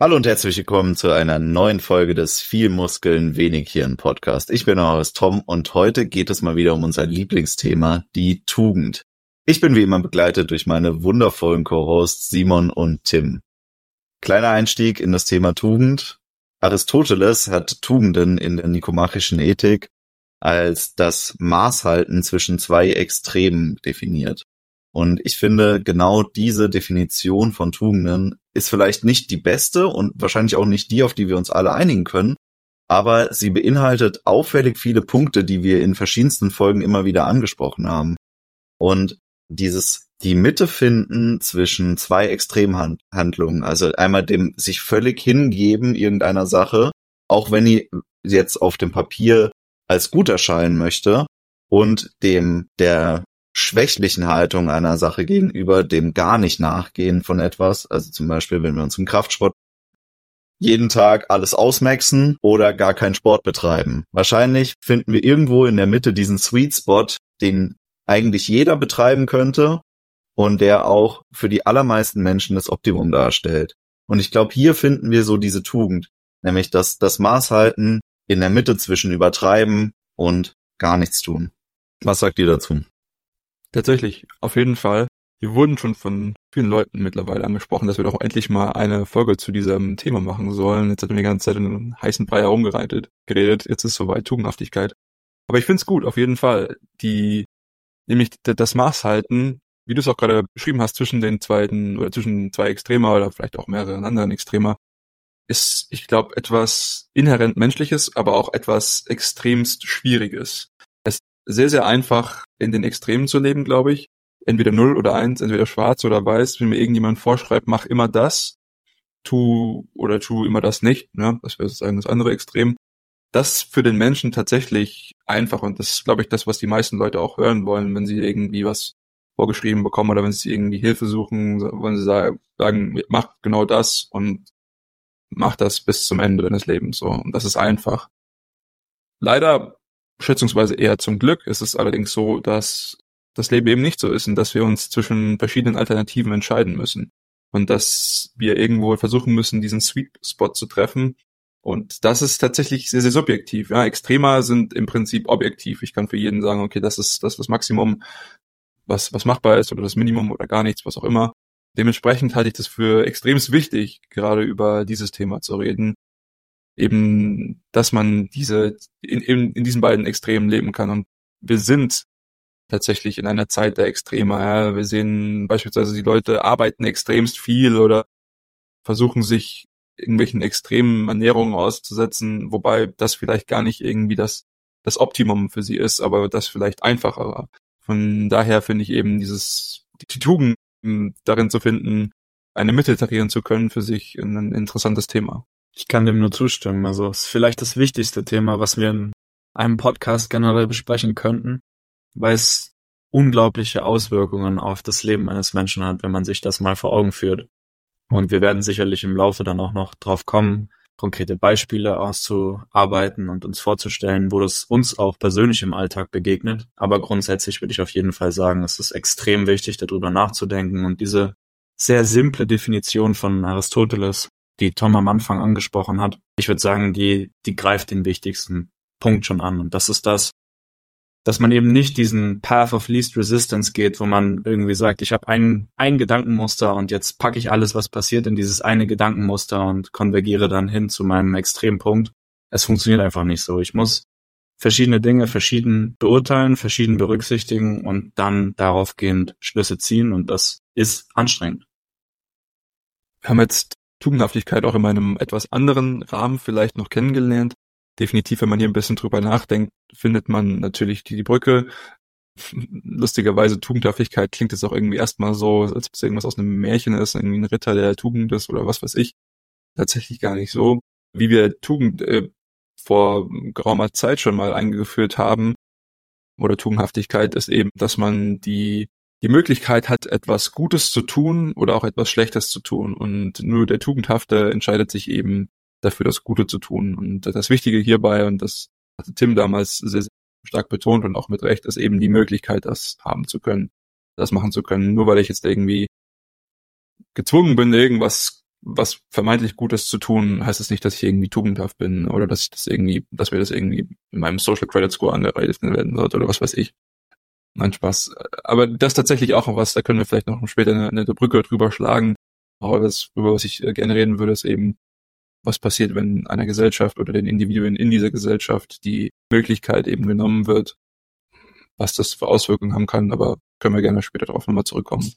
Hallo und herzlich willkommen zu einer neuen Folge des Viel Muskeln, wenig Hirn Podcast. Ich bin euer Tom und heute geht es mal wieder um unser Lieblingsthema, die Tugend. Ich bin wie immer begleitet durch meine wundervollen Co-Hosts Simon und Tim. Kleiner Einstieg in das Thema Tugend. Aristoteles hat Tugenden in der nikomachischen Ethik als das Maßhalten zwischen zwei Extremen definiert. Und ich finde, genau diese Definition von Tugenden ist vielleicht nicht die beste und wahrscheinlich auch nicht die, auf die wir uns alle einigen können, aber sie beinhaltet auffällig viele Punkte, die wir in verschiedensten Folgen immer wieder angesprochen haben. Und dieses die Mitte finden zwischen zwei Extremhandlungen, also einmal dem sich völlig hingeben irgendeiner Sache, auch wenn die jetzt auf dem Papier als gut erscheinen möchte, und dem der schwächlichen Haltung einer Sache gegenüber, dem gar nicht nachgehen von etwas, also zum Beispiel, wenn wir uns im Kraftsport jeden Tag alles ausmaxen oder gar keinen Sport betreiben. Wahrscheinlich finden wir irgendwo in der Mitte diesen Sweet Spot, den eigentlich jeder betreiben könnte und der auch für die allermeisten Menschen das Optimum darstellt. Und ich glaube, hier finden wir so diese Tugend, nämlich das, das Maßhalten in der Mitte zwischen übertreiben und gar nichts tun. Was sagt ihr dazu? Tatsächlich, auf jeden Fall. Wir wurden schon von vielen Leuten mittlerweile angesprochen, dass wir doch endlich mal eine Folge zu diesem Thema machen sollen. Jetzt hatten wir die ganze Zeit in einem heißen Brei herumgereitet, geredet. Jetzt ist soweit Tugendhaftigkeit. Aber ich find's gut, auf jeden Fall. Die, nämlich das Maß halten, wie du es auch gerade beschrieben hast, zwischen den zweiten oder zwischen zwei Extremer oder vielleicht auch mehreren anderen Extremer, ist, ich glaube, etwas inhärent Menschliches, aber auch etwas extremst Schwieriges sehr, sehr einfach in den Extremen zu leben, glaube ich. Entweder null oder eins, entweder schwarz oder weiß. Wenn mir irgendjemand vorschreibt, mach immer das, tu oder tu immer das nicht, ne? das wäre sozusagen das andere Extrem. Das für den Menschen tatsächlich einfach und das ist, glaube ich, das, was die meisten Leute auch hören wollen, wenn sie irgendwie was vorgeschrieben bekommen oder wenn sie irgendwie Hilfe suchen, wollen sie sagen, mach genau das und mach das bis zum Ende deines Lebens so. Und das ist einfach. Leider schätzungsweise eher zum Glück ist es allerdings so, dass das Leben eben nicht so ist und dass wir uns zwischen verschiedenen Alternativen entscheiden müssen. Und dass wir irgendwo versuchen müssen, diesen Sweet Spot zu treffen. Und das ist tatsächlich sehr, sehr subjektiv. Ja, Extremer sind im Prinzip objektiv. Ich kann für jeden sagen, okay, das ist das, ist das Maximum, was, was machbar ist oder das Minimum oder gar nichts, was auch immer. Dementsprechend halte ich das für extremst wichtig, gerade über dieses Thema zu reden, eben, dass man diese in, in, in diesen beiden Extremen leben kann. Und wir sind tatsächlich in einer Zeit der Extreme. Ja. Wir sehen beispielsweise, die Leute arbeiten extremst viel oder versuchen sich irgendwelchen extremen Ernährungen auszusetzen, wobei das vielleicht gar nicht irgendwie das, das Optimum für sie ist, aber das vielleicht einfacher war. Von daher finde ich eben dieses, die Tugend darin zu finden, eine Mitte tarieren zu können, für sich ein interessantes Thema. Ich kann dem nur zustimmen. Also es ist vielleicht das wichtigste Thema, was wir in einem Podcast generell besprechen könnten, weil es unglaubliche Auswirkungen auf das Leben eines Menschen hat, wenn man sich das mal vor Augen führt. Und wir werden sicherlich im Laufe dann auch noch drauf kommen, konkrete Beispiele auszuarbeiten und uns vorzustellen, wo das uns auch persönlich im Alltag begegnet. Aber grundsätzlich würde ich auf jeden Fall sagen, es ist extrem wichtig, darüber nachzudenken und diese sehr simple Definition von Aristoteles die Tom am Anfang angesprochen hat. Ich würde sagen, die, die greift den wichtigsten Punkt schon an. Und das ist das, dass man eben nicht diesen Path of Least Resistance geht, wo man irgendwie sagt, ich habe ein, ein Gedankenmuster und jetzt packe ich alles, was passiert, in dieses eine Gedankenmuster und konvergiere dann hin zu meinem Extrempunkt. Es funktioniert einfach nicht so. Ich muss verschiedene Dinge verschieden beurteilen, verschieden berücksichtigen und dann daraufgehend Schlüsse ziehen und das ist anstrengend. Wir haben jetzt Tugendhaftigkeit auch in meinem etwas anderen Rahmen vielleicht noch kennengelernt. Definitiv, wenn man hier ein bisschen drüber nachdenkt, findet man natürlich die, die Brücke. Lustigerweise Tugendhaftigkeit klingt jetzt auch irgendwie erstmal so, als ob es irgendwas aus einem Märchen ist, irgendwie ein Ritter der Tugend ist oder was weiß ich. Tatsächlich gar nicht so. Wie wir Tugend äh, vor geraumer Zeit schon mal eingeführt haben, oder Tugendhaftigkeit ist eben, dass man die die Möglichkeit hat, etwas Gutes zu tun oder auch etwas Schlechtes zu tun. Und nur der Tugendhafte entscheidet sich eben dafür, das Gute zu tun. Und das Wichtige hierbei, und das hatte Tim damals sehr, sehr stark betont und auch mit Recht, ist eben die Möglichkeit, das haben zu können, das machen zu können. Nur weil ich jetzt irgendwie gezwungen bin, irgendwas was vermeintlich Gutes zu tun, heißt es das nicht, dass ich irgendwie tugendhaft bin oder dass ich das irgendwie, dass mir das irgendwie in meinem Social Credit Score angereicht werden sollte oder was weiß ich. Nein, Spaß. Aber das ist tatsächlich auch was, da können wir vielleicht noch später eine, eine Brücke drüber schlagen. Aber das, über was ich äh, gerne reden würde, ist eben, was passiert, wenn einer Gesellschaft oder den Individuen in dieser Gesellschaft die Möglichkeit eben genommen wird, was das für Auswirkungen haben kann, aber können wir gerne später darauf nochmal zurückkommen.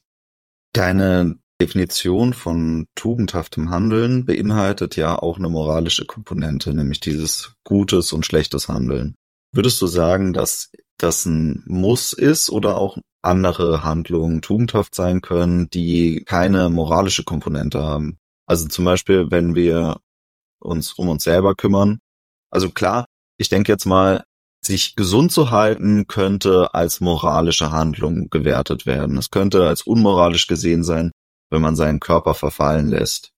Deine Definition von tugendhaftem Handeln beinhaltet ja auch eine moralische Komponente, nämlich dieses gutes und schlechtes Handeln. Würdest du sagen, dass das ein Muss ist oder auch andere Handlungen tugendhaft sein können, die keine moralische Komponente haben? Also zum Beispiel, wenn wir uns um uns selber kümmern. Also klar, ich denke jetzt mal, sich gesund zu halten könnte als moralische Handlung gewertet werden. Es könnte als unmoralisch gesehen sein, wenn man seinen Körper verfallen lässt.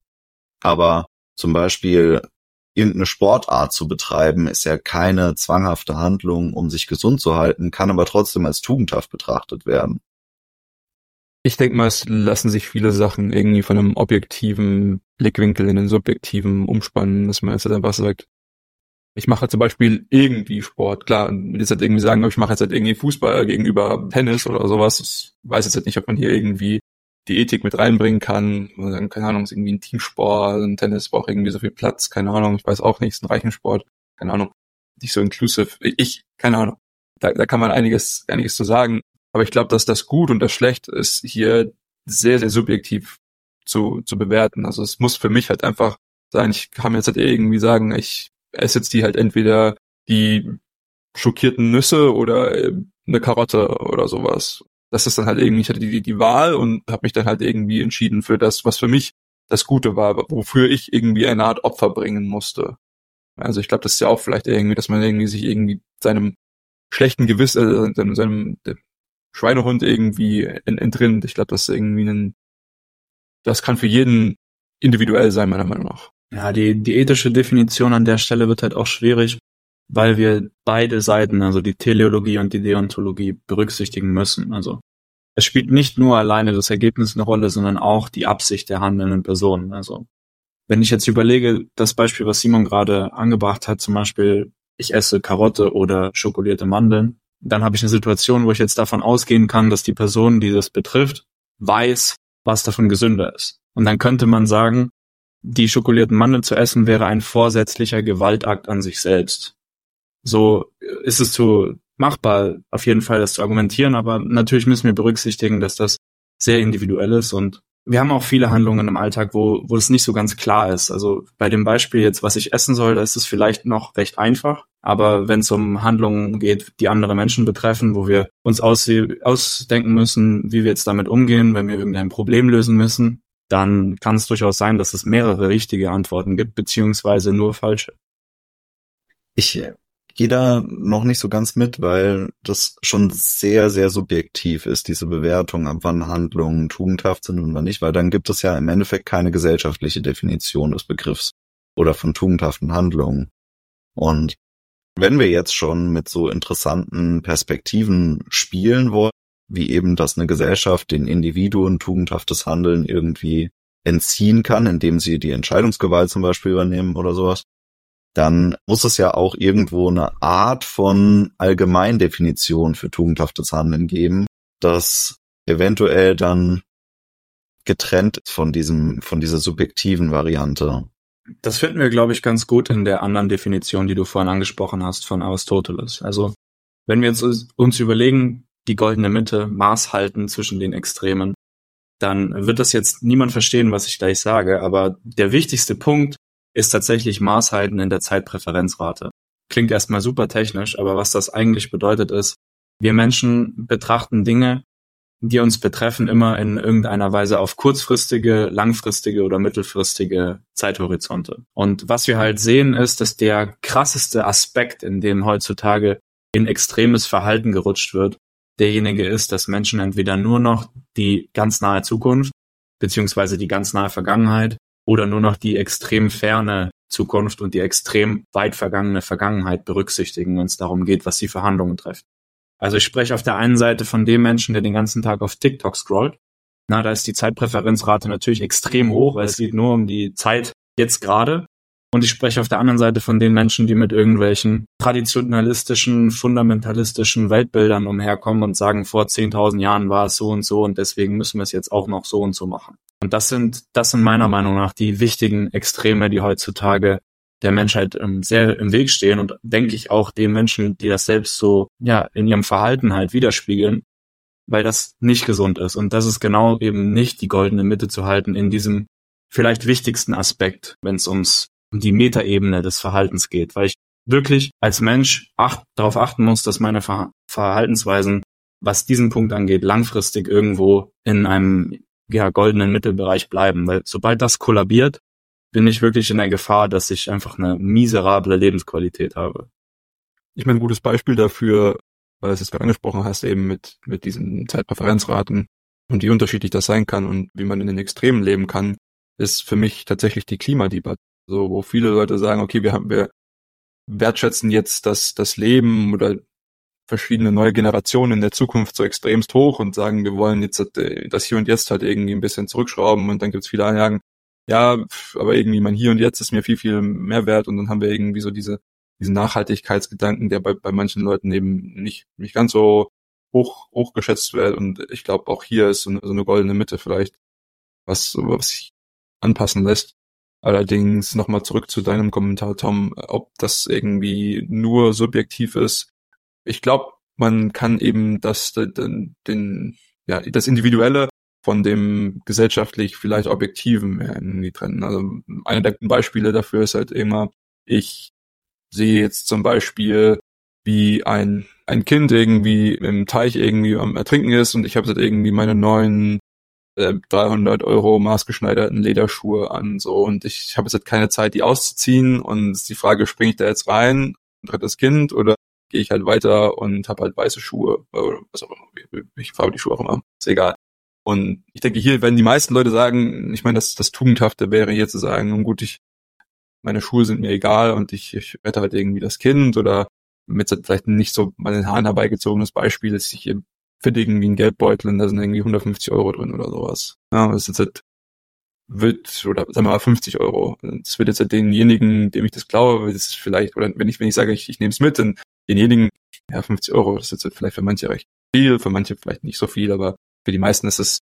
Aber zum Beispiel irgendeine Sportart zu betreiben, ist ja keine zwanghafte Handlung, um sich gesund zu halten, kann aber trotzdem als tugendhaft betrachtet werden. Ich denke mal, es lassen sich viele Sachen irgendwie von einem objektiven Blickwinkel in einen subjektiven umspannen, dass man jetzt halt einfach sagt, ich mache zum Beispiel irgendwie Sport. Klar, jetzt halt irgendwie sagen, ich mache jetzt halt irgendwie Fußball gegenüber Tennis oder sowas. Ich weiß jetzt halt nicht, ob man hier irgendwie die Ethik mit reinbringen kann. Dann, keine Ahnung, ist irgendwie ein Teamsport, ein Tennis braucht irgendwie so viel Platz, keine Ahnung, ich weiß auch nicht, ist ein Reichensport, keine Ahnung, nicht so inclusive. Ich, keine Ahnung. Da, da kann man einiges, einiges zu sagen. Aber ich glaube, dass das gut und das schlecht ist hier sehr, sehr subjektiv zu, zu bewerten. Also es muss für mich halt einfach sein, ich kann mir jetzt halt irgendwie sagen, ich esse jetzt die halt entweder die schockierten Nüsse oder äh, eine Karotte oder sowas. Das ist dann halt irgendwie, ich hatte die, die Wahl und habe mich dann halt irgendwie entschieden für das, was für mich das Gute war, wofür ich irgendwie eine Art Opfer bringen musste. Also ich glaube, das ist ja auch vielleicht irgendwie, dass man irgendwie sich irgendwie seinem schlechten Gewiss, äh, seinem, seinem Schweinehund irgendwie entrinnt. Ich glaube, das ist irgendwie ein, das kann für jeden individuell sein, meiner Meinung nach. Ja, die, die ethische Definition an der Stelle wird halt auch schwierig, weil wir beide Seiten, also die Teleologie und die Deontologie, berücksichtigen müssen. Also es spielt nicht nur alleine das Ergebnis eine Rolle, sondern auch die Absicht der handelnden Personen. Also wenn ich jetzt überlege, das Beispiel, was Simon gerade angebracht hat, zum Beispiel, ich esse Karotte oder schokolierte Mandeln, dann habe ich eine Situation, wo ich jetzt davon ausgehen kann, dass die Person, die das betrifft, weiß, was davon gesünder ist. Und dann könnte man sagen, die schokolierten Mandeln zu essen wäre ein vorsätzlicher Gewaltakt an sich selbst. So ist es zu machbar, auf jeden Fall das zu argumentieren, aber natürlich müssen wir berücksichtigen, dass das sehr individuell ist und wir haben auch viele Handlungen im Alltag, wo, wo es nicht so ganz klar ist. Also bei dem Beispiel jetzt, was ich essen soll, da ist es vielleicht noch recht einfach. Aber wenn es um Handlungen geht, die andere Menschen betreffen, wo wir uns aus, ausdenken müssen, wie wir jetzt damit umgehen, wenn wir irgendein Problem lösen müssen, dann kann es durchaus sein, dass es mehrere richtige Antworten gibt, beziehungsweise nur falsche. Ich da noch nicht so ganz mit, weil das schon sehr, sehr subjektiv ist, diese Bewertung, ab wann Handlungen tugendhaft sind und wann nicht, weil dann gibt es ja im Endeffekt keine gesellschaftliche Definition des Begriffs oder von tugendhaften Handlungen. Und wenn wir jetzt schon mit so interessanten Perspektiven spielen wollen, wie eben, dass eine Gesellschaft den Individuen tugendhaftes Handeln irgendwie entziehen kann, indem sie die Entscheidungsgewalt zum Beispiel übernehmen oder sowas, dann muss es ja auch irgendwo eine Art von Allgemeindefinition für tugendhaftes Handeln geben, das eventuell dann getrennt von diesem, von dieser subjektiven Variante. Das finden wir, glaube ich, ganz gut in der anderen Definition, die du vorhin angesprochen hast von Aristoteles. Also, wenn wir jetzt uns überlegen, die goldene Mitte, Maß halten zwischen den Extremen, dann wird das jetzt niemand verstehen, was ich gleich sage, aber der wichtigste Punkt ist tatsächlich Maßhalten in der Zeitpräferenzrate. Klingt erstmal super technisch, aber was das eigentlich bedeutet ist, wir Menschen betrachten Dinge, die uns betreffen, immer in irgendeiner Weise auf kurzfristige, langfristige oder mittelfristige Zeithorizonte. Und was wir halt sehen, ist, dass der krasseste Aspekt, in dem heutzutage in extremes Verhalten gerutscht wird, derjenige ist, dass Menschen entweder nur noch die ganz nahe Zukunft beziehungsweise die ganz nahe Vergangenheit oder nur noch die extrem ferne Zukunft und die extrem weit vergangene Vergangenheit berücksichtigen, wenn es darum geht, was sie für Handlungen treffen. Also ich spreche auf der einen Seite von dem Menschen, der den ganzen Tag auf TikTok scrollt Na, da ist die Zeitpräferenzrate natürlich extrem hoch, weil es geht nur um die Zeit jetzt gerade. Und ich spreche auf der anderen Seite von den Menschen, die mit irgendwelchen traditionalistischen, fundamentalistischen Weltbildern umherkommen und sagen, vor 10.000 Jahren war es so und so und deswegen müssen wir es jetzt auch noch so und so machen. Und das sind, das sind meiner Meinung nach die wichtigen Extreme, die heutzutage der Menschheit ähm, sehr im Weg stehen und denke ich auch den Menschen, die das selbst so, ja, in ihrem Verhalten halt widerspiegeln, weil das nicht gesund ist. Und das ist genau eben nicht die goldene Mitte zu halten in diesem vielleicht wichtigsten Aspekt, wenn es ums die Metaebene des Verhaltens geht, weil ich wirklich als Mensch acht, darauf achten muss, dass meine Ver Verhaltensweisen, was diesen Punkt angeht, langfristig irgendwo in einem ja, goldenen Mittelbereich bleiben. Weil sobald das kollabiert, bin ich wirklich in der Gefahr, dass ich einfach eine miserable Lebensqualität habe. Ich meine, ein gutes Beispiel dafür, weil du es jetzt gerade angesprochen hast, eben mit, mit diesen Zeitpräferenzraten und wie unterschiedlich das sein kann und wie man in den Extremen leben kann, ist für mich tatsächlich die Klimadebatte. So, wo viele Leute sagen, okay, wir haben, wir wertschätzen jetzt das, das Leben oder verschiedene neue Generationen in der Zukunft so extremst hoch und sagen, wir wollen jetzt äh, das Hier und Jetzt halt irgendwie ein bisschen zurückschrauben und dann gibt es viele Anlagen, ja, aber irgendwie mein Hier und Jetzt ist mir viel, viel mehr wert und dann haben wir irgendwie so diese, diesen Nachhaltigkeitsgedanken, der bei, bei manchen Leuten eben nicht, nicht ganz so hoch, hoch geschätzt wird und ich glaube auch hier ist so eine, so eine goldene Mitte vielleicht, was, was sich anpassen lässt. Allerdings nochmal zurück zu deinem Kommentar, Tom, ob das irgendwie nur subjektiv ist. Ich glaube, man kann eben das, den, den, ja, das Individuelle von dem gesellschaftlich vielleicht Objektiven irgendwie trennen. Also einer der Beispiele dafür ist halt immer, ich sehe jetzt zum Beispiel, wie ein, ein Kind irgendwie im Teich irgendwie am Ertrinken ist und ich habe halt irgendwie meine neuen 300 äh, Euro maßgeschneiderten Lederschuhe an, so und ich habe jetzt halt keine Zeit, die auszuziehen und die Frage, springe ich da jetzt rein, drittes Kind oder gehe ich halt weiter und habe halt weiße Schuhe oder was auch immer, ich farbe die Schuhe auch immer, ist egal. Und ich denke, hier werden die meisten Leute sagen, ich meine, das, das Tugendhafte wäre hier zu sagen, nun gut, ich, meine Schuhe sind mir egal und ich, ich rette halt irgendwie das Kind oder mit vielleicht nicht so mal den Haaren herbeigezogenes Beispiel, dass ich hier finde irgendwie einen Geldbeutel und da sind irgendwie 150 Euro drin oder sowas. Ja, das ist jetzt wird, oder sagen wir mal 50 Euro. Das wird jetzt halt denjenigen, dem ich das glaube, das ist vielleicht, oder wenn ich, wenn ich sage, ich, ich nehme es mit, dann denjenigen, ja, 50 Euro, das ist vielleicht für manche recht viel, für manche vielleicht nicht so viel, aber für die meisten ist es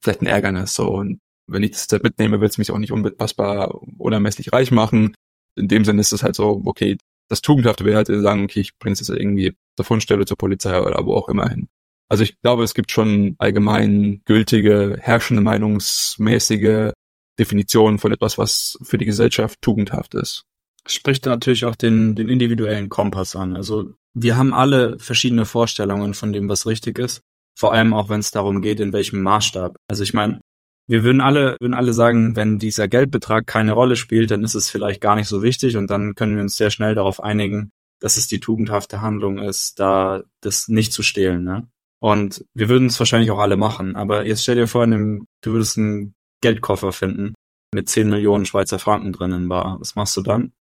vielleicht ein Ärgernis, so. Und wenn ich das jetzt mitnehme, wird es mich auch nicht unbedingbar unermesslich reich machen. In dem Sinne ist es halt so, okay, das Tugendhafte wäre halt sagen, okay, ich bringe es jetzt irgendwie zur Fundstelle, zur Polizei oder wo auch immer hin. Also ich glaube, es gibt schon allgemein gültige, herrschende, meinungsmäßige Definitionen von etwas, was für die Gesellschaft tugendhaft ist. Spricht natürlich auch den, den individuellen Kompass an. Also wir haben alle verschiedene Vorstellungen von dem, was richtig ist. Vor allem auch, wenn es darum geht, in welchem Maßstab. Also ich meine, wir würden alle, würden alle sagen, wenn dieser Geldbetrag keine Rolle spielt, dann ist es vielleicht gar nicht so wichtig und dann können wir uns sehr schnell darauf einigen, dass es die tugendhafte Handlung ist, da das nicht zu stehlen. Ne? Und wir würden es wahrscheinlich auch alle machen. Aber jetzt stell dir vor, du würdest einen Geldkoffer finden mit 10 Millionen Schweizer Franken drinnen war. Was machst du dann?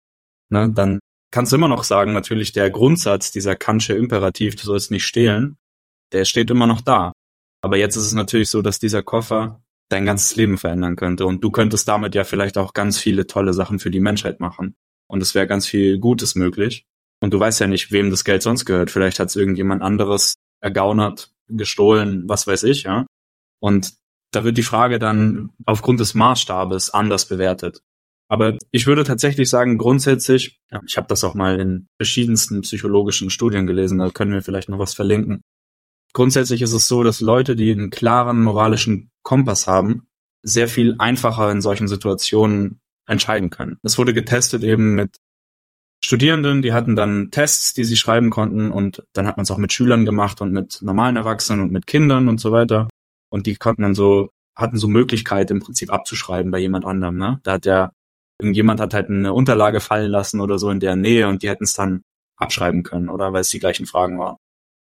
Ne, dann kannst du immer noch sagen, natürlich der Grundsatz, dieser Kantsche Imperativ, du sollst nicht stehlen, der steht immer noch da. Aber jetzt ist es natürlich so, dass dieser Koffer dein ganzes Leben verändern könnte. Und du könntest damit ja vielleicht auch ganz viele tolle Sachen für die Menschheit machen. Und es wäre ganz viel Gutes möglich. Und du weißt ja nicht, wem das Geld sonst gehört. Vielleicht hat es irgendjemand anderes ergaunert, gestohlen, was weiß ich, ja. Und da wird die Frage dann aufgrund des Maßstabes anders bewertet. Aber ich würde tatsächlich sagen, grundsätzlich, ja, ich habe das auch mal in verschiedensten psychologischen Studien gelesen, da können wir vielleicht noch was verlinken. Grundsätzlich ist es so, dass Leute, die einen klaren moralischen Kompass haben, sehr viel einfacher in solchen Situationen entscheiden können. Es wurde getestet eben mit Studierenden, die hatten dann Tests, die sie schreiben konnten und dann hat man es auch mit Schülern gemacht und mit normalen Erwachsenen und mit Kindern und so weiter. Und die konnten dann so, hatten so Möglichkeit im Prinzip abzuschreiben bei jemand anderem. Ne? Da hat der, irgendjemand hat halt eine Unterlage fallen lassen oder so in der Nähe und die hätten es dann abschreiben können, oder weil es die gleichen Fragen waren.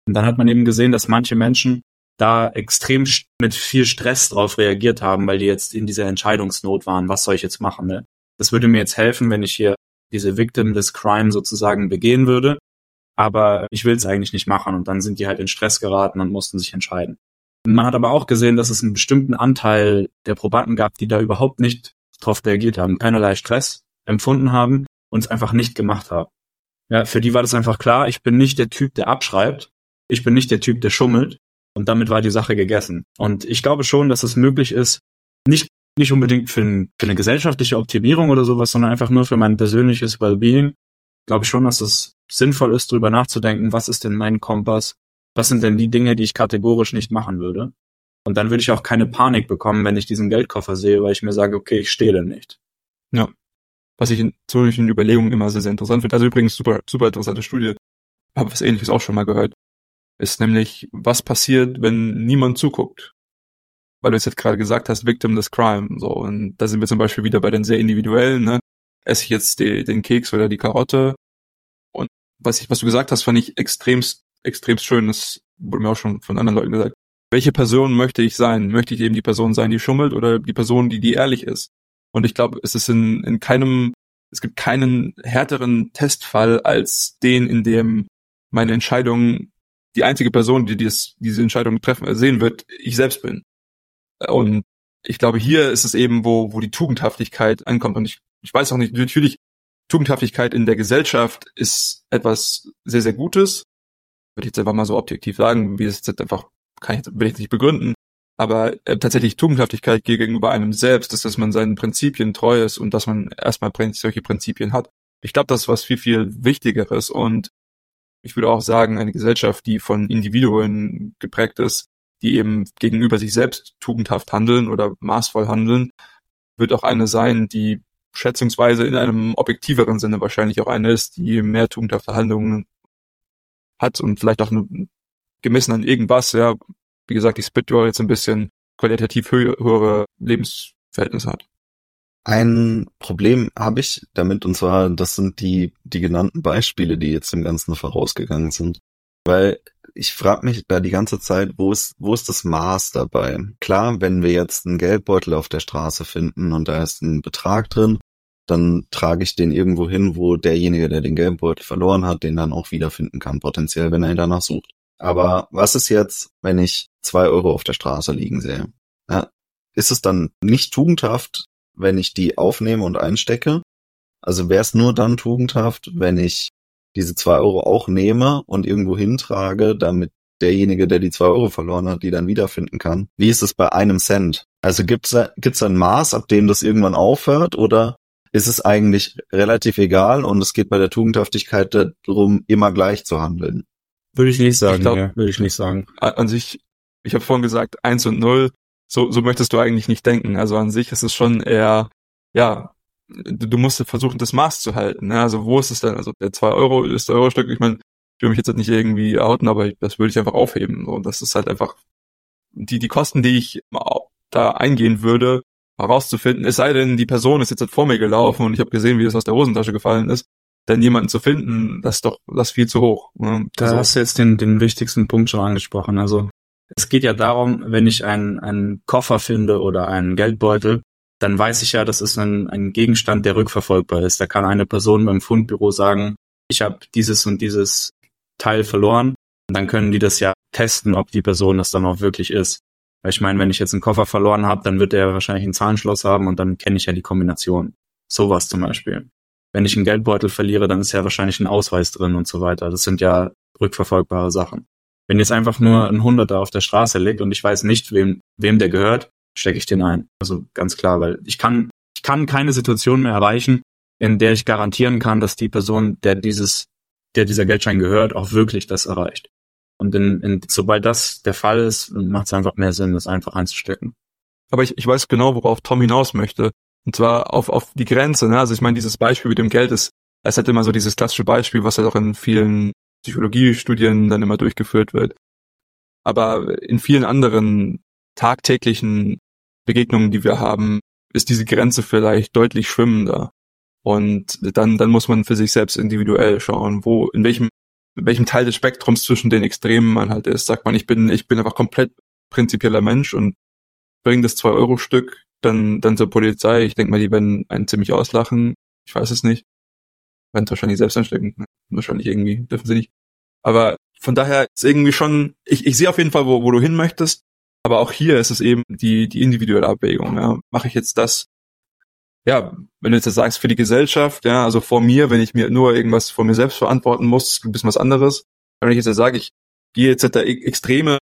Und dann hat man eben gesehen, dass manche Menschen da extrem mit viel Stress drauf reagiert haben, weil die jetzt in dieser Entscheidungsnot waren, was soll ich jetzt machen. Ne? Das würde mir jetzt helfen, wenn ich hier diese Victim des Crime sozusagen begehen würde. Aber ich will es eigentlich nicht machen und dann sind die halt in Stress geraten und mussten sich entscheiden. Man hat aber auch gesehen, dass es einen bestimmten Anteil der Probanden gab, die da überhaupt nicht drauf reagiert haben, keinerlei Stress empfunden haben und es einfach nicht gemacht haben. Ja, für die war das einfach klar, ich bin nicht der Typ, der abschreibt, ich bin nicht der Typ, der schummelt und damit war die Sache gegessen. Und ich glaube schon, dass es möglich ist, nicht nicht unbedingt für, ein, für eine gesellschaftliche Optimierung oder sowas, sondern einfach nur für mein persönliches Wellbeing. Glaube ich schon, dass es sinnvoll ist, darüber nachzudenken, was ist denn mein Kompass? Was sind denn die Dinge, die ich kategorisch nicht machen würde? Und dann würde ich auch keine Panik bekommen, wenn ich diesen Geldkoffer sehe, weil ich mir sage, okay, ich stehle nicht. Ja. Was ich in solchen Überlegungen immer sehr, sehr interessant finde. Also übrigens super, super interessante Studie. Habe was ähnliches auch schon mal gehört. Ist nämlich, was passiert, wenn niemand zuguckt? weil du es jetzt gerade gesagt hast, Victim des Crime. So, und da sind wir zum Beispiel wieder bei den sehr individuellen, ne? Esse ich jetzt die, den Keks oder die Karotte? Und was ich, was du gesagt hast, fand ich extremst, extremst schön. Das wurde mir auch schon von anderen Leuten gesagt. Welche Person möchte ich sein? Möchte ich eben die Person sein, die schummelt oder die Person, die, die ehrlich ist? Und ich glaube, es ist in, in keinem, es gibt keinen härteren Testfall als den, in dem meine Entscheidung, die einzige Person, die dies, diese Entscheidung treffen, sehen wird, ich selbst bin. Und ich glaube, hier ist es eben, wo, wo die Tugendhaftigkeit ankommt. Und ich, ich weiß auch nicht, natürlich, Tugendhaftigkeit in der Gesellschaft ist etwas sehr, sehr Gutes. Würde ich jetzt einfach mal so objektiv sagen, wie es jetzt einfach, kann ich, will ich nicht begründen. Aber äh, tatsächlich Tugendhaftigkeit gegenüber einem selbst ist, dass man seinen Prinzipien treu ist und dass man erstmal solche Prinzipien hat. Ich glaube, das ist was viel, viel Wichtigeres. Und ich würde auch sagen, eine Gesellschaft, die von Individuen geprägt ist, die eben gegenüber sich selbst tugendhaft handeln oder maßvoll handeln, wird auch eine sein, die schätzungsweise in einem objektiveren Sinne wahrscheinlich auch eine ist, die mehr tugendhafte Handlungen hat und vielleicht auch eine, gemessen an irgendwas, ja, wie gesagt, die Spitwell jetzt ein bisschen qualitativ hö höhere Lebensverhältnisse hat. Ein Problem habe ich damit, und zwar, das sind die, die genannten Beispiele, die jetzt dem Ganzen vorausgegangen sind. Weil ich frage mich da die ganze Zeit, wo ist, wo ist das Maß dabei? Klar, wenn wir jetzt einen Geldbeutel auf der Straße finden und da ist ein Betrag drin, dann trage ich den irgendwo hin, wo derjenige, der den Geldbeutel verloren hat, den dann auch wiederfinden kann, potenziell, wenn er ihn danach sucht. Aber was ist jetzt, wenn ich zwei Euro auf der Straße liegen sehe? Ja, ist es dann nicht tugendhaft, wenn ich die aufnehme und einstecke? Also wäre es nur dann tugendhaft, wenn ich diese zwei Euro auch nehme und irgendwo hintrage, damit derjenige, der die zwei Euro verloren hat, die dann wiederfinden kann. Wie ist es bei einem Cent? Also gibt's da, gibt's da ein Maß, ab dem das irgendwann aufhört oder ist es eigentlich relativ egal und es geht bei der Tugendhaftigkeit darum, immer gleich zu handeln? Würde ich nicht sagen, ich glaub, ja, würde ich nicht sagen. An sich, ich habe vorhin gesagt, eins und null, so, so möchtest du eigentlich nicht denken. Also an sich ist es schon eher, ja, du, du musst versuchen, das Maß zu halten. Ne? Also wo ist es denn? Also der 2 Euro ist der Euro-Stück, ich meine, ich will mich jetzt nicht irgendwie outen, aber ich, das würde ich einfach aufheben. So, das ist halt einfach die, die Kosten, die ich da eingehen würde, herauszufinden, es sei denn, die Person ist jetzt halt vor mir gelaufen und ich habe gesehen, wie es aus der Hosentasche gefallen ist, dann jemanden zu finden, das ist doch das ist viel zu hoch. Ne? Da also, hast du jetzt den, den wichtigsten Punkt schon angesprochen. Also es geht ja darum, wenn ich einen, einen Koffer finde oder einen Geldbeutel, dann weiß ich ja, das ist ein, ein Gegenstand, der rückverfolgbar ist. Da kann eine Person beim Fundbüro sagen, ich habe dieses und dieses Teil verloren. Und dann können die das ja testen, ob die Person das dann auch wirklich ist. Weil ich meine, wenn ich jetzt einen Koffer verloren habe, dann wird der wahrscheinlich ein Zahnschloss haben und dann kenne ich ja die Kombination. Sowas zum Beispiel. Wenn ich einen Geldbeutel verliere, dann ist ja wahrscheinlich ein Ausweis drin und so weiter. Das sind ja rückverfolgbare Sachen. Wenn jetzt einfach nur ein Hunderter auf der Straße liegt und ich weiß nicht, wem, wem der gehört, stecke ich den ein. Also ganz klar, weil ich kann, ich kann keine Situation mehr erreichen, in der ich garantieren kann, dass die Person, der dieses, der dieser Geldschein gehört, auch wirklich das erreicht. Und in, in, sobald das der Fall ist, macht es einfach mehr Sinn, das einfach einzustecken. Aber ich, ich weiß genau, worauf Tom hinaus möchte. Und zwar auf, auf die Grenze. Ne? Also ich meine, dieses Beispiel mit dem Geld ist, es hat immer so dieses klassische Beispiel, was halt auch in vielen Psychologiestudien dann immer durchgeführt wird. Aber in vielen anderen tagtäglichen Begegnungen, die wir haben, ist diese Grenze vielleicht deutlich schwimmender. Und dann, dann muss man für sich selbst individuell schauen, wo, in welchem, in welchem Teil des Spektrums zwischen den Extremen man halt ist. Sagt man, ich bin, ich bin einfach komplett prinzipieller Mensch und bringe das 2-Euro-Stück dann, dann zur Polizei. Ich denke mal, die werden einen ziemlich auslachen. Ich weiß es nicht. Werden wahrscheinlich selbst anstecken. Wahrscheinlich irgendwie, dürfen sie nicht. Aber von daher ist irgendwie schon, ich, ich sehe auf jeden Fall, wo, wo du hin möchtest. Aber auch hier ist es eben die, die individuelle Abwägung. Ja. Mache ich jetzt das, ja, wenn du jetzt sagst, für die Gesellschaft, ja, also vor mir, wenn ich mir nur irgendwas vor mir selbst verantworten muss, ist ein bisschen was anderes. Wenn ich jetzt sage, ich gehe jetzt da extreme,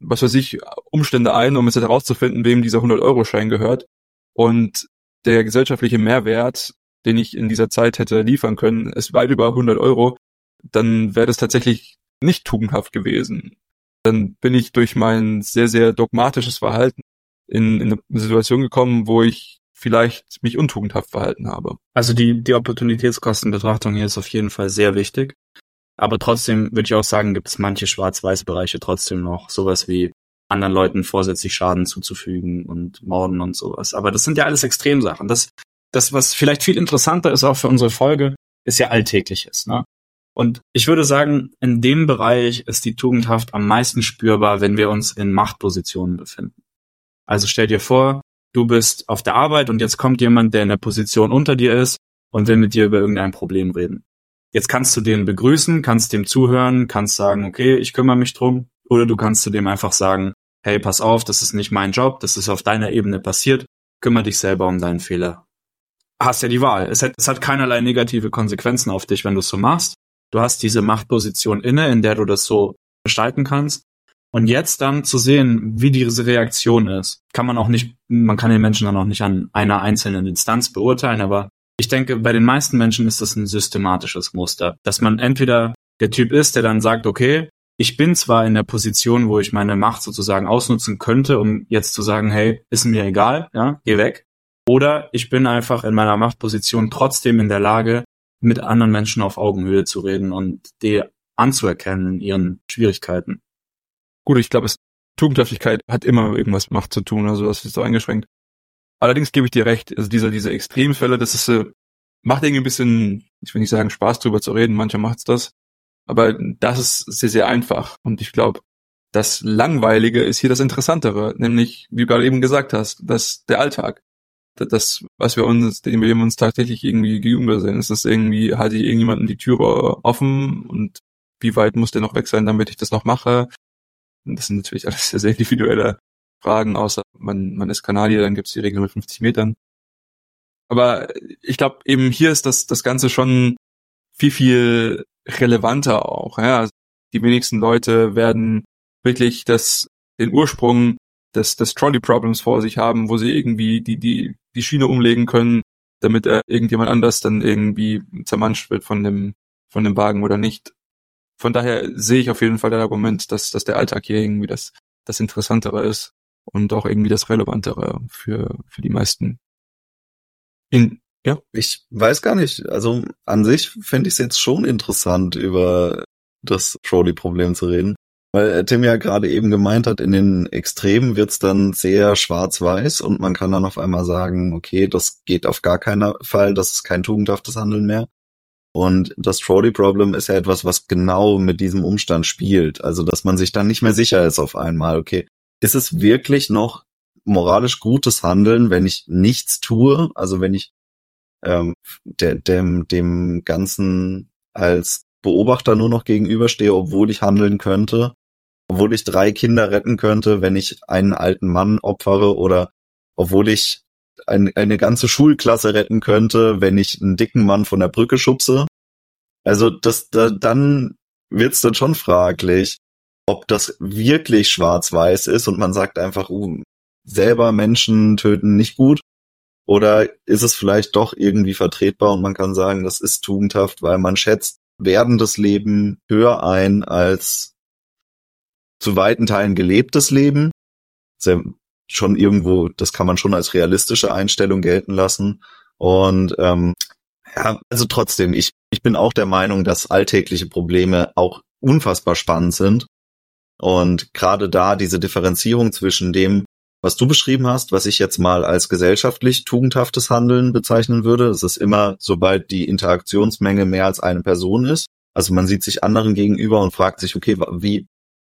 was weiß ich, Umstände ein, um jetzt herauszufinden, wem dieser 100-Euro-Schein gehört. Und der gesellschaftliche Mehrwert, den ich in dieser Zeit hätte liefern können, ist weit über 100 Euro, dann wäre das tatsächlich nicht tugendhaft gewesen. Dann bin ich durch mein sehr, sehr dogmatisches Verhalten in, in eine Situation gekommen, wo ich vielleicht mich untugendhaft verhalten habe. Also die, die Opportunitätskostenbetrachtung hier ist auf jeden Fall sehr wichtig. Aber trotzdem würde ich auch sagen, gibt es manche Schwarz-Weiß-Bereiche trotzdem noch. Sowas wie anderen Leuten vorsätzlich Schaden zuzufügen und Morden und sowas. Aber das sind ja alles Extremsachen. Das, das, was vielleicht viel interessanter ist auch für unsere Folge, ist ja Alltägliches. Ne? Und ich würde sagen, in dem Bereich ist die Tugendhaft am meisten spürbar, wenn wir uns in Machtpositionen befinden. Also stell dir vor, du bist auf der Arbeit und jetzt kommt jemand, der in der Position unter dir ist und will mit dir über irgendein Problem reden. Jetzt kannst du den begrüßen, kannst dem zuhören, kannst sagen, okay, ich kümmere mich drum, oder du kannst zu dem einfach sagen, hey, pass auf, das ist nicht mein Job, das ist auf deiner Ebene passiert, kümmere dich selber um deinen Fehler. Hast ja die Wahl. Es hat, es hat keinerlei negative Konsequenzen auf dich, wenn du es so machst. Du hast diese Machtposition inne, in der du das so gestalten kannst. Und jetzt dann zu sehen, wie diese Reaktion ist, kann man auch nicht, man kann den Menschen dann auch nicht an einer einzelnen Instanz beurteilen, aber ich denke, bei den meisten Menschen ist das ein systematisches Muster, dass man entweder der Typ ist, der dann sagt, okay, ich bin zwar in der Position, wo ich meine Macht sozusagen ausnutzen könnte, um jetzt zu sagen, hey, ist mir egal, ja, geh weg. Oder ich bin einfach in meiner Machtposition trotzdem in der Lage, mit anderen Menschen auf Augenhöhe zu reden und die anzuerkennen in ihren Schwierigkeiten. Gut, ich glaube, Tugendhaftigkeit hat immer irgendwas mit Macht zu tun, also das ist so eingeschränkt. Allerdings gebe ich dir recht, also diese, diese Extremfälle, das ist, äh, macht irgendwie ein bisschen, ich will nicht sagen, Spaß drüber zu reden, mancher macht's das. Aber das ist sehr, sehr einfach. Und ich glaube, das Langweilige ist hier das Interessantere, nämlich, wie du gerade eben gesagt hast, dass der Alltag. Das, was wir uns, dem wir uns tatsächlich irgendwie gegenüber sehen, ist das irgendwie, halte ich irgendjemanden die Türe offen und wie weit muss der noch weg sein, damit ich das noch mache? Das sind natürlich alles sehr, sehr individuelle Fragen, außer man, man ist Kanadier, dann gibt es die Regel mit 50 Metern. Aber ich glaube, eben hier ist das, das Ganze schon viel, viel relevanter auch. Ja? Also die wenigsten Leute werden wirklich das, den Ursprung des, des Trolley-Problems vor sich haben, wo sie irgendwie die, die, die Schiene umlegen können, damit er irgendjemand anders dann irgendwie zermanscht wird von dem, von dem Wagen oder nicht. Von daher sehe ich auf jeden Fall das Argument, dass, dass der Alltag hier irgendwie das, das Interessantere ist und auch irgendwie das Relevantere für, für die meisten. In, ja. Ich weiß gar nicht. Also an sich fände ich es jetzt schon interessant, über das Trolley-Problem zu reden. Weil Tim ja gerade eben gemeint hat, in den Extremen wird's dann sehr schwarz-weiß und man kann dann auf einmal sagen, okay, das geht auf gar keinen Fall, das ist kein tugendhaftes Handeln mehr. Und das Trolley-Problem ist ja etwas, was genau mit diesem Umstand spielt. Also, dass man sich dann nicht mehr sicher ist auf einmal, okay, ist es wirklich noch moralisch gutes Handeln, wenn ich nichts tue? Also, wenn ich ähm, de, dem, dem Ganzen als Beobachter nur noch gegenüberstehe, obwohl ich handeln könnte, obwohl ich drei Kinder retten könnte, wenn ich einen alten Mann opfere oder obwohl ich ein, eine ganze Schulklasse retten könnte, wenn ich einen dicken Mann von der Brücke schubse. Also das, da, dann wird's dann schon fraglich, ob das wirklich schwarz-weiß ist und man sagt einfach, uh, selber Menschen töten nicht gut oder ist es vielleicht doch irgendwie vertretbar und man kann sagen, das ist tugendhaft, weil man schätzt werdendes Leben höher ein als zu weiten Teilen gelebtes Leben. Sehr, schon irgendwo, das kann man schon als realistische Einstellung gelten lassen. Und ähm, ja, also trotzdem, ich, ich bin auch der Meinung, dass alltägliche Probleme auch unfassbar spannend sind. Und gerade da diese Differenzierung zwischen dem, was du beschrieben hast, was ich jetzt mal als gesellschaftlich tugendhaftes Handeln bezeichnen würde. Das ist immer, sobald die Interaktionsmenge mehr als eine Person ist. Also man sieht sich anderen gegenüber und fragt sich, okay, wie,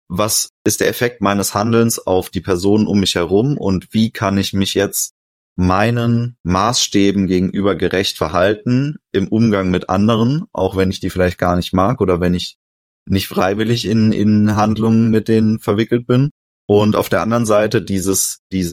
was ist der Effekt meines Handelns auf die Personen um mich herum und wie kann ich mich jetzt meinen Maßstäben gegenüber gerecht verhalten im Umgang mit anderen, auch wenn ich die vielleicht gar nicht mag oder wenn ich nicht freiwillig in, in Handlungen mit denen verwickelt bin. Und auf der anderen Seite dieses, diese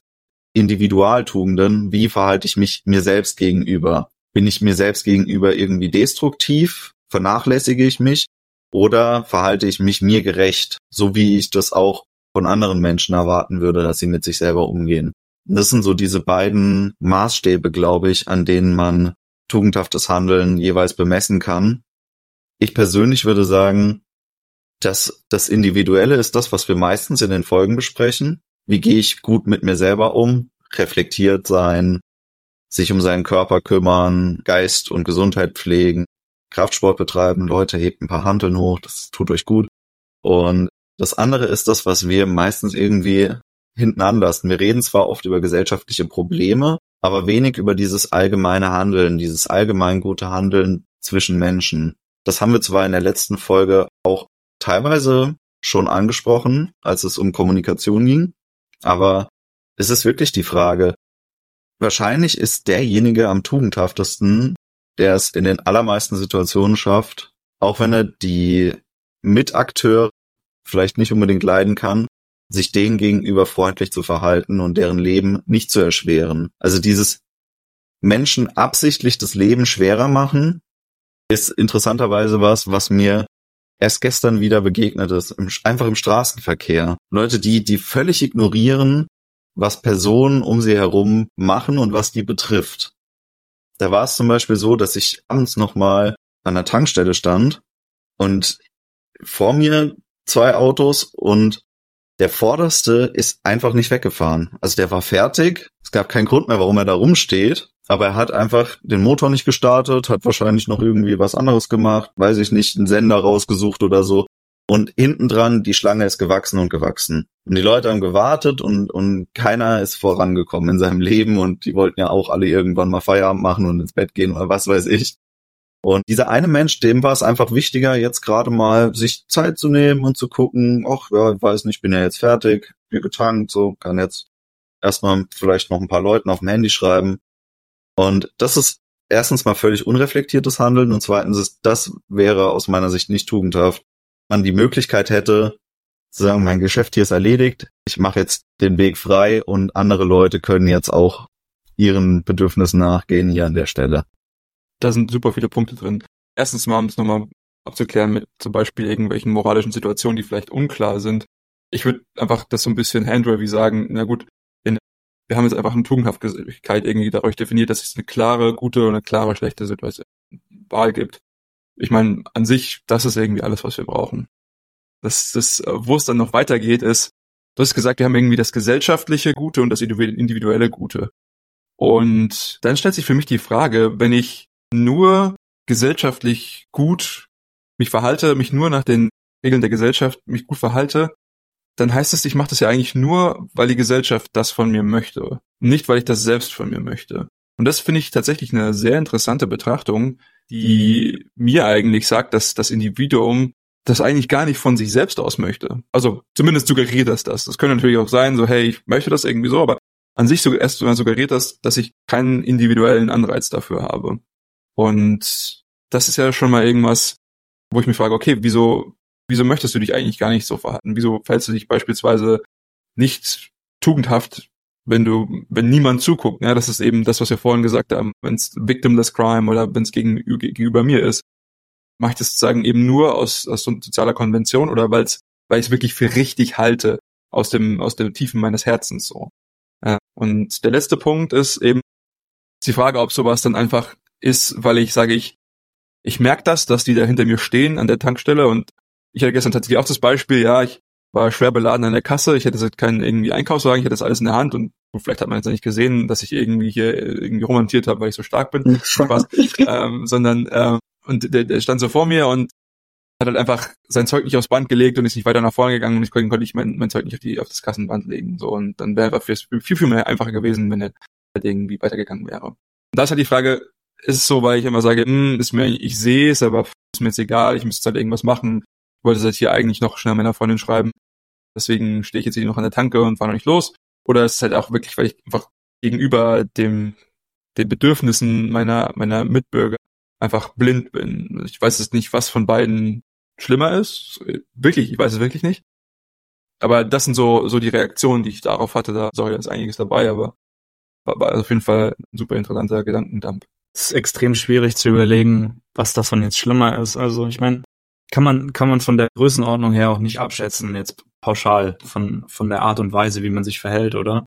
Individualtugenden, wie verhalte ich mich mir selbst gegenüber? Bin ich mir selbst gegenüber irgendwie destruktiv? Vernachlässige ich mich? Oder verhalte ich mich mir gerecht, so wie ich das auch von anderen Menschen erwarten würde, dass sie mit sich selber umgehen? Das sind so diese beiden Maßstäbe, glaube ich, an denen man tugendhaftes Handeln jeweils bemessen kann. Ich persönlich würde sagen, dass das Individuelle ist das, was wir meistens in den Folgen besprechen. Wie gehe ich gut mit mir selber um? Reflektiert sein, sich um seinen Körper kümmern, Geist und Gesundheit pflegen, Kraftsport betreiben, Leute hebt ein paar Handeln hoch, das tut euch gut. Und das andere ist das, was wir meistens irgendwie hinten anlassen. Wir reden zwar oft über gesellschaftliche Probleme, aber wenig über dieses allgemeine Handeln, dieses allgemein gute Handeln zwischen Menschen. Das haben wir zwar in der letzten Folge auch teilweise schon angesprochen, als es um Kommunikation ging, aber es ist wirklich die Frage, wahrscheinlich ist derjenige am tugendhaftesten, der es in den allermeisten Situationen schafft, auch wenn er die Mitakteure vielleicht nicht unbedingt leiden kann, sich denen gegenüber freundlich zu verhalten und deren Leben nicht zu erschweren. Also dieses Menschen absichtlich das Leben schwerer machen, ist interessanterweise was, was mir erst gestern wieder begegnet ist, im, einfach im Straßenverkehr. Leute, die, die völlig ignorieren, was Personen um sie herum machen und was die betrifft. Da war es zum Beispiel so, dass ich abends nochmal an der Tankstelle stand und vor mir zwei Autos und der vorderste ist einfach nicht weggefahren. Also der war fertig. Es gab keinen Grund mehr, warum er da rumsteht. Aber er hat einfach den Motor nicht gestartet, hat wahrscheinlich noch irgendwie was anderes gemacht, weiß ich nicht, einen Sender rausgesucht oder so. Und hinten dran, die Schlange ist gewachsen und gewachsen. Und die Leute haben gewartet und, und keiner ist vorangekommen in seinem Leben und die wollten ja auch alle irgendwann mal Feierabend machen und ins Bett gehen oder was weiß ich. Und dieser eine Mensch, dem war es einfach wichtiger, jetzt gerade mal sich Zeit zu nehmen und zu gucken, ach ja, weiß nicht, bin ja jetzt fertig, bin getankt, so, kann jetzt erstmal vielleicht noch ein paar Leuten auf dem Handy schreiben. Und das ist erstens mal völlig unreflektiertes Handeln und zweitens ist, das wäre aus meiner Sicht nicht tugendhaft. Man die Möglichkeit hätte, zu sagen, mein Geschäft hier ist erledigt, ich mache jetzt den Weg frei und andere Leute können jetzt auch ihren Bedürfnissen nachgehen hier an der Stelle da sind super viele Punkte drin. Erstens mal, um es nochmal abzuklären mit zum Beispiel irgendwelchen moralischen Situationen, die vielleicht unklar sind. Ich würde einfach das so ein bisschen handravy sagen, na gut, wir haben jetzt einfach eine Tugendhaftigkeit irgendwie dadurch definiert, dass es eine klare, gute und eine klare, schlechte Situation, Wahl gibt. Ich meine, an sich, das ist irgendwie alles, was wir brauchen. Das, das, wo es dann noch weitergeht, ist, du hast gesagt, wir haben irgendwie das gesellschaftliche Gute und das individuelle Gute. Und dann stellt sich für mich die Frage, wenn ich nur gesellschaftlich gut mich verhalte, mich nur nach den Regeln der Gesellschaft mich gut verhalte, dann heißt es, ich mache das ja eigentlich nur, weil die Gesellschaft das von mir möchte, nicht weil ich das selbst von mir möchte. Und das finde ich tatsächlich eine sehr interessante Betrachtung, die mir eigentlich sagt, dass das Individuum das eigentlich gar nicht von sich selbst aus möchte. Also zumindest suggeriert das das. Das könnte natürlich auch sein, so hey, ich möchte das irgendwie so, aber an sich erst suggeriert das, dass ich keinen individuellen Anreiz dafür habe. Und das ist ja schon mal irgendwas, wo ich mich frage, okay, wieso, wieso möchtest du dich eigentlich gar nicht so verhalten? Wieso fällst du dich beispielsweise nicht tugendhaft, wenn du, wenn niemand zuguckt? Ja, das ist eben das, was wir vorhin gesagt haben. Wenn es victimless crime oder wenn es gegen, gegenüber mir ist, mache ich das sozusagen eben nur aus, aus so sozialer Konvention oder weil's, weil ich es wirklich für richtig halte aus dem, aus den Tiefen meines Herzens so. Ja, und der letzte Punkt ist eben die Frage, ob sowas dann einfach ist, weil ich sage, ich, ich merke das, dass die da hinter mir stehen an der Tankstelle und ich hatte gestern tatsächlich auch das Beispiel, ja, ich war schwer beladen an der Kasse, ich hätte keinen irgendwie Einkaufswagen, ich hatte das alles in der Hand und vielleicht hat man jetzt nicht gesehen, dass ich irgendwie hier irgendwie romantiert habe, weil ich so stark bin, Spaß, ähm, sondern ähm, und der, der stand so vor mir und hat halt einfach sein Zeug nicht aufs Band gelegt und ist nicht weiter nach vorne gegangen und ich konnte, konnte ich mein, mein Zeug nicht auf, die, auf das Kassenband legen. So und dann wäre es viel, viel mehr einfacher gewesen, wenn er halt irgendwie weitergegangen wäre. Und da ist halt die Frage, ist es so, weil ich immer sage, hm, ist mir, ich sehe es, aber ist mir jetzt egal, ich müsste halt irgendwas machen. Wollte halt hier eigentlich noch schnell meiner Freundin schreiben. Deswegen stehe ich jetzt hier noch an der Tanke und fahre noch nicht los. Oder ist es halt auch wirklich, weil ich einfach gegenüber dem, den Bedürfnissen meiner, meiner Mitbürger einfach blind bin. Ich weiß es nicht, was von beiden schlimmer ist. Wirklich, ich weiß es wirklich nicht. Aber das sind so, so die Reaktionen, die ich darauf hatte. Da, sorry, da ist einiges dabei, aber war, war auf jeden Fall ein super interessanter Gedankendump. Es ist extrem schwierig zu überlegen, was davon jetzt schlimmer ist. Also ich meine, kann man, kann man von der Größenordnung her auch nicht abschätzen, jetzt pauschal von, von der Art und Weise, wie man sich verhält, oder?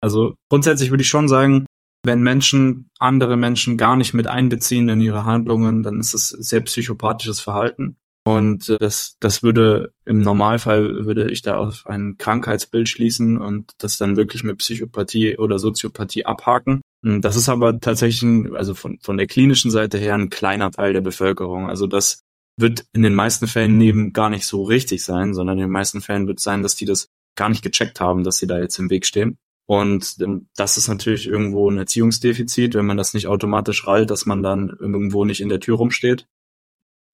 Also grundsätzlich würde ich schon sagen, wenn Menschen andere Menschen gar nicht mit einbeziehen in ihre Handlungen, dann ist es sehr psychopathisches Verhalten. Und äh, das, das würde im Normalfall würde ich da auf ein Krankheitsbild schließen und das dann wirklich mit Psychopathie oder Soziopathie abhaken. Das ist aber tatsächlich, also von, von der klinischen Seite her, ein kleiner Teil der Bevölkerung. Also das wird in den meisten Fällen neben gar nicht so richtig sein, sondern in den meisten Fällen wird sein, dass die das gar nicht gecheckt haben, dass sie da jetzt im Weg stehen. Und ähm, das ist natürlich irgendwo ein Erziehungsdefizit, wenn man das nicht automatisch rallt, dass man dann irgendwo nicht in der Tür rumsteht.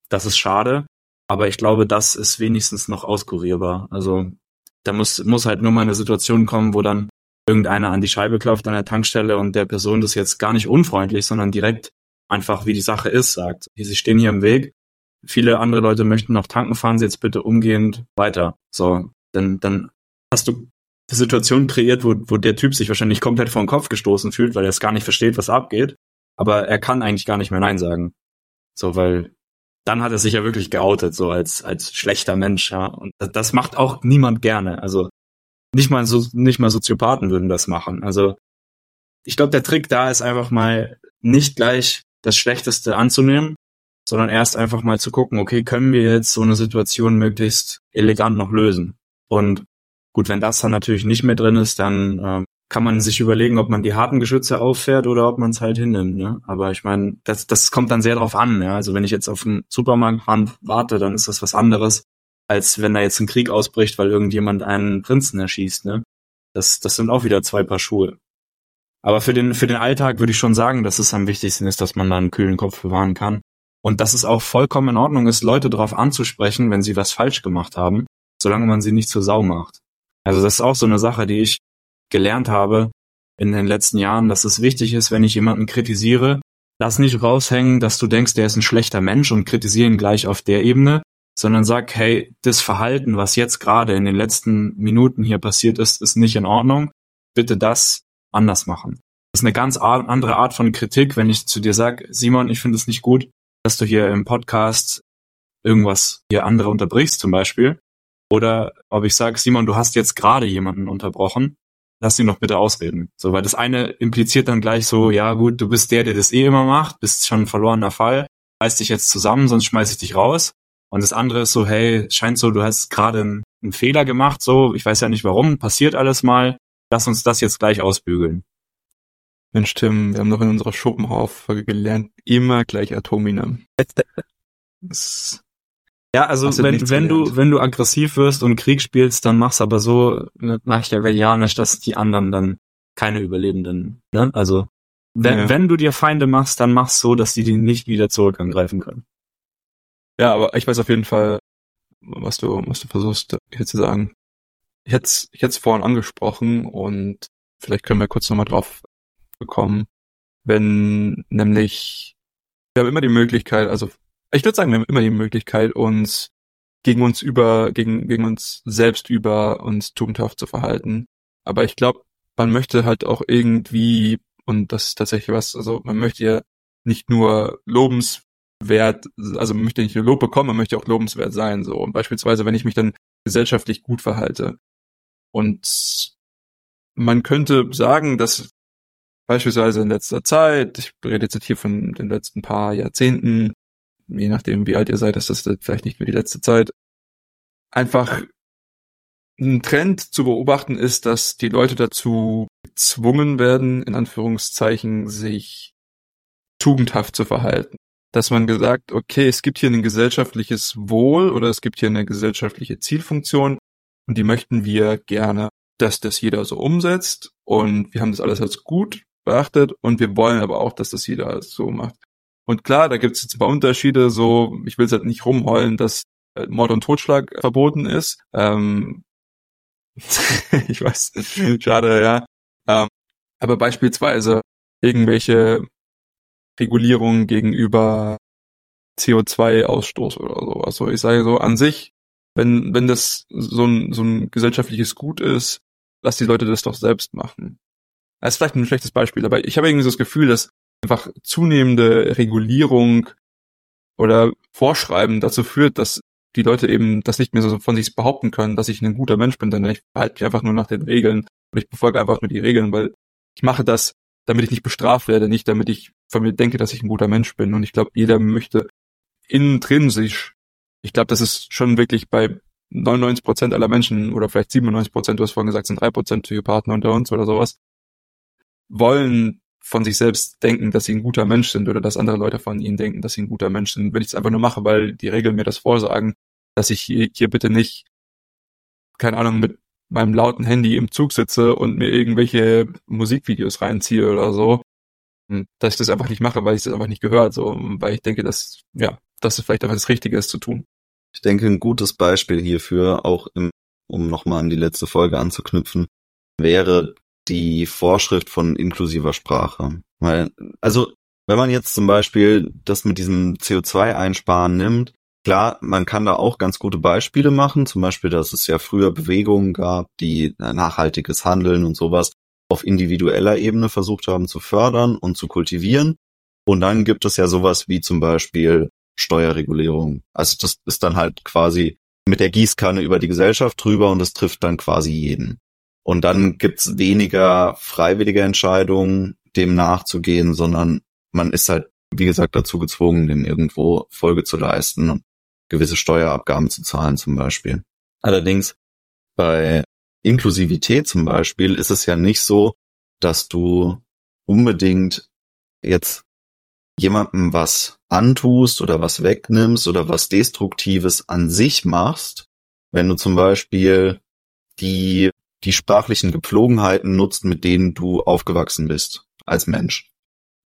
Das ist schade, aber ich glaube, das ist wenigstens noch auskurierbar. Also da muss, muss halt nur mal eine Situation kommen, wo dann irgendeiner an die Scheibe klopft an der Tankstelle und der Person das jetzt gar nicht unfreundlich, sondern direkt einfach, wie die Sache ist, sagt. Sie stehen hier im Weg. Viele andere Leute möchten noch tanken, fahren Sie jetzt bitte umgehend weiter. So, dann, dann hast du eine Situation kreiert, wo, wo der Typ sich wahrscheinlich komplett vor den Kopf gestoßen fühlt, weil er es gar nicht versteht, was abgeht. Aber er kann eigentlich gar nicht mehr Nein sagen. So, weil dann hat er sich ja wirklich geoutet, so als, als schlechter Mensch, ja. Und das macht auch niemand gerne. Also nicht mal so, nicht mal Soziopathen würden das machen. Also ich glaube, der Trick da ist einfach mal nicht gleich das Schlechteste anzunehmen, sondern erst einfach mal zu gucken, okay, können wir jetzt so eine Situation möglichst elegant noch lösen? Und Gut, wenn das dann natürlich nicht mehr drin ist, dann äh, kann man sich überlegen, ob man die harten Geschütze auffährt oder ob man es halt hinnimmt. Ne? Aber ich meine, das, das kommt dann sehr drauf an. Ja? Also wenn ich jetzt auf einen Supermarkt warte, dann ist das was anderes, als wenn da jetzt ein Krieg ausbricht, weil irgendjemand einen Prinzen erschießt. Ne? Das, das sind auch wieder zwei Paar Schuhe. Aber für den, für den Alltag würde ich schon sagen, dass es am wichtigsten ist, dass man da einen kühlen Kopf bewahren kann. Und dass es auch vollkommen in Ordnung ist, Leute darauf anzusprechen, wenn sie was falsch gemacht haben, solange man sie nicht zur Sau macht. Also das ist auch so eine Sache, die ich gelernt habe in den letzten Jahren, dass es wichtig ist, wenn ich jemanden kritisiere, lass nicht raushängen, dass du denkst, der ist ein schlechter Mensch und kritisiere ihn gleich auf der Ebene, sondern sag, hey, das Verhalten, was jetzt gerade in den letzten Minuten hier passiert ist, ist nicht in Ordnung. Bitte das anders machen. Das ist eine ganz andere Art von Kritik, wenn ich zu dir sage, Simon, ich finde es nicht gut, dass du hier im Podcast irgendwas hier andere unterbrichst zum Beispiel, oder ob ich sage, Simon, du hast jetzt gerade jemanden unterbrochen, lass ihn doch bitte ausreden. So, weil das eine impliziert dann gleich so, ja gut, du bist der, der das eh immer macht, bist schon ein verlorener Fall, reiß dich jetzt zusammen, sonst schmeiß ich dich raus. Und das andere ist so, hey, scheint so, du hast gerade einen, einen Fehler gemacht, so, ich weiß ja nicht warum, passiert alles mal, lass uns das jetzt gleich ausbügeln. Mensch, Tim, wir haben doch in unserer Schopenhauer-Folge gelernt, immer gleich Atomina. ja, also wenn, wenn du, wenn du aggressiv wirst und Krieg spielst, dann mach's aber so machiavellianisch, dass die anderen dann keine Überlebenden, ne? Also, wenn, ja. wenn du dir Feinde machst, dann mach's so, dass die die nicht wieder zurück angreifen können. Ja, aber ich weiß auf jeden Fall, was du, was du versuchst hier zu sagen. Ich hätte es ich hätt's vorhin angesprochen und vielleicht können wir kurz nochmal drauf bekommen, wenn nämlich wir haben immer die Möglichkeit, also ich würde sagen, wir haben immer die Möglichkeit, uns gegen uns über, gegen, gegen uns selbst über uns tugendhaft zu verhalten. Aber ich glaube, man möchte halt auch irgendwie, und das ist tatsächlich was, also man möchte ja nicht nur lobenswert, also man möchte nicht nur Lob bekommen, man möchte auch lobenswert sein, so. Und beispielsweise, wenn ich mich dann gesellschaftlich gut verhalte. Und man könnte sagen, dass beispielsweise in letzter Zeit, ich rede jetzt hier von den letzten paar Jahrzehnten, je nachdem, wie alt ihr seid, ist das vielleicht nicht mehr die letzte Zeit, einfach ein Trend zu beobachten ist, dass die Leute dazu gezwungen werden, in Anführungszeichen, sich tugendhaft zu verhalten. Dass man gesagt, okay, es gibt hier ein gesellschaftliches Wohl oder es gibt hier eine gesellschaftliche Zielfunktion und die möchten wir gerne, dass das jeder so umsetzt und wir haben das alles als gut beachtet und wir wollen aber auch, dass das jeder so macht. Und klar, da gibt es jetzt ein paar Unterschiede, so, ich will es halt nicht rumheulen, dass äh, Mord und Totschlag verboten ist. Ähm, ich weiß, schade, ja. Ähm, aber beispielsweise irgendwelche Regulierungen gegenüber CO2-Ausstoß oder so. Also ich sage so, an sich wenn, wenn das so ein, so ein gesellschaftliches Gut ist, lass die Leute das doch selbst machen. Das ist vielleicht ein schlechtes Beispiel, aber ich habe irgendwie so das Gefühl, dass einfach zunehmende Regulierung oder Vorschreiben dazu führt, dass die Leute eben das nicht mehr so von sich behaupten können, dass ich ein guter Mensch bin, denn ich verhalte mich einfach nur nach den Regeln und ich befolge einfach nur die Regeln, weil ich mache das, damit ich nicht bestraft werde, nicht damit ich von mir denke, dass ich ein guter Mensch bin. Und ich glaube, jeder möchte intrinsisch, ich glaube, das ist schon wirklich bei 99 Prozent aller Menschen oder vielleicht 97 Prozent, du hast vorhin gesagt, sind drei Prozent Psychopathen unter uns oder sowas, wollen von sich selbst denken, dass sie ein guter Mensch sind oder dass andere Leute von ihnen denken, dass sie ein guter Mensch sind. Wenn ich es einfach nur mache, weil die Regeln mir das vorsagen, dass ich hier, hier bitte nicht, keine Ahnung, mit meinem lauten Handy im Zug sitze und mir irgendwelche Musikvideos reinziehe oder so, hm, dass ich das einfach nicht mache, weil ich das einfach nicht gehört, so, weil ich denke, dass, ja, dass es vielleicht einfach das Richtige ist zu tun. Ich denke, ein gutes Beispiel hierfür, auch im, um nochmal an die letzte Folge anzuknüpfen, wäre die Vorschrift von inklusiver Sprache. Weil, also, wenn man jetzt zum Beispiel das mit diesem CO2-Einsparen nimmt, klar, man kann da auch ganz gute Beispiele machen, zum Beispiel, dass es ja früher Bewegungen gab, die nachhaltiges Handeln und sowas auf individueller Ebene versucht haben zu fördern und zu kultivieren. Und dann gibt es ja sowas wie zum Beispiel Steuerregulierung. Also das ist dann halt quasi mit der Gießkanne über die Gesellschaft drüber und das trifft dann quasi jeden. Und dann gibt's weniger freiwillige Entscheidungen, dem nachzugehen, sondern man ist halt, wie gesagt, dazu gezwungen, dem irgendwo Folge zu leisten und gewisse Steuerabgaben zu zahlen zum Beispiel. Allerdings bei Inklusivität zum Beispiel ist es ja nicht so, dass du unbedingt jetzt jemandem was antust oder was wegnimmst oder was Destruktives an sich machst, wenn du zum Beispiel die die sprachlichen Gepflogenheiten nutzt, mit denen du aufgewachsen bist als Mensch.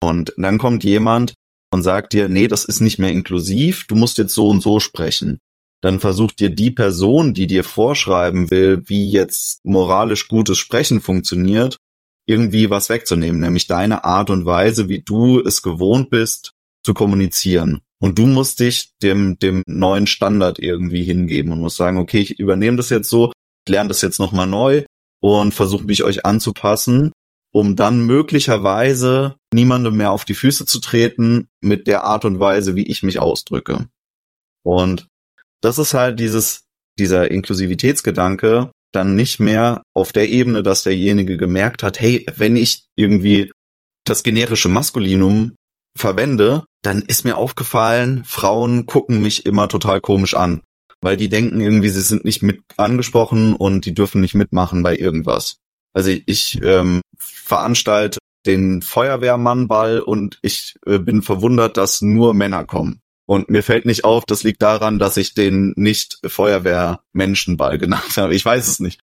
Und dann kommt jemand und sagt dir, nee, das ist nicht mehr inklusiv, du musst jetzt so und so sprechen. Dann versucht dir die Person, die dir vorschreiben will, wie jetzt moralisch gutes Sprechen funktioniert, irgendwie was wegzunehmen, nämlich deine Art und Weise, wie du es gewohnt bist, zu kommunizieren. Und du musst dich dem, dem neuen Standard irgendwie hingeben und musst sagen, okay, ich übernehme das jetzt so, lerne das jetzt nochmal neu und versuche mich euch anzupassen, um dann möglicherweise niemandem mehr auf die Füße zu treten mit der Art und Weise, wie ich mich ausdrücke. Und das ist halt dieses, dieser Inklusivitätsgedanke dann nicht mehr auf der Ebene, dass derjenige gemerkt hat, hey, wenn ich irgendwie das generische Maskulinum verwende, dann ist mir aufgefallen, Frauen gucken mich immer total komisch an weil die denken irgendwie, sie sind nicht mit angesprochen und die dürfen nicht mitmachen bei irgendwas. Also ich ähm, veranstalte den Feuerwehrmannball und ich äh, bin verwundert, dass nur Männer kommen. Und mir fällt nicht auf, das liegt daran, dass ich den nicht Feuerwehrmenschenball genannt habe. Ich weiß es nicht.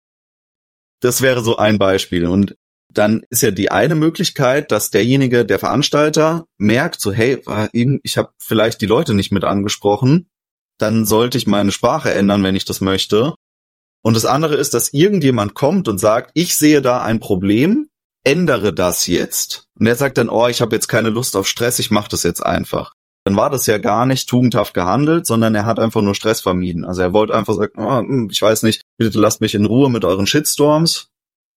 Das wäre so ein Beispiel. Und dann ist ja die eine Möglichkeit, dass derjenige, der Veranstalter, merkt, so, hey, ich habe vielleicht die Leute nicht mit angesprochen dann sollte ich meine Sprache ändern, wenn ich das möchte. Und das andere ist, dass irgendjemand kommt und sagt, ich sehe da ein Problem, ändere das jetzt. Und er sagt dann, oh, ich habe jetzt keine Lust auf Stress, ich mache das jetzt einfach. Dann war das ja gar nicht tugendhaft gehandelt, sondern er hat einfach nur Stress vermieden. Also er wollte einfach sagen, oh, ich weiß nicht, bitte lasst mich in Ruhe mit euren Shitstorms.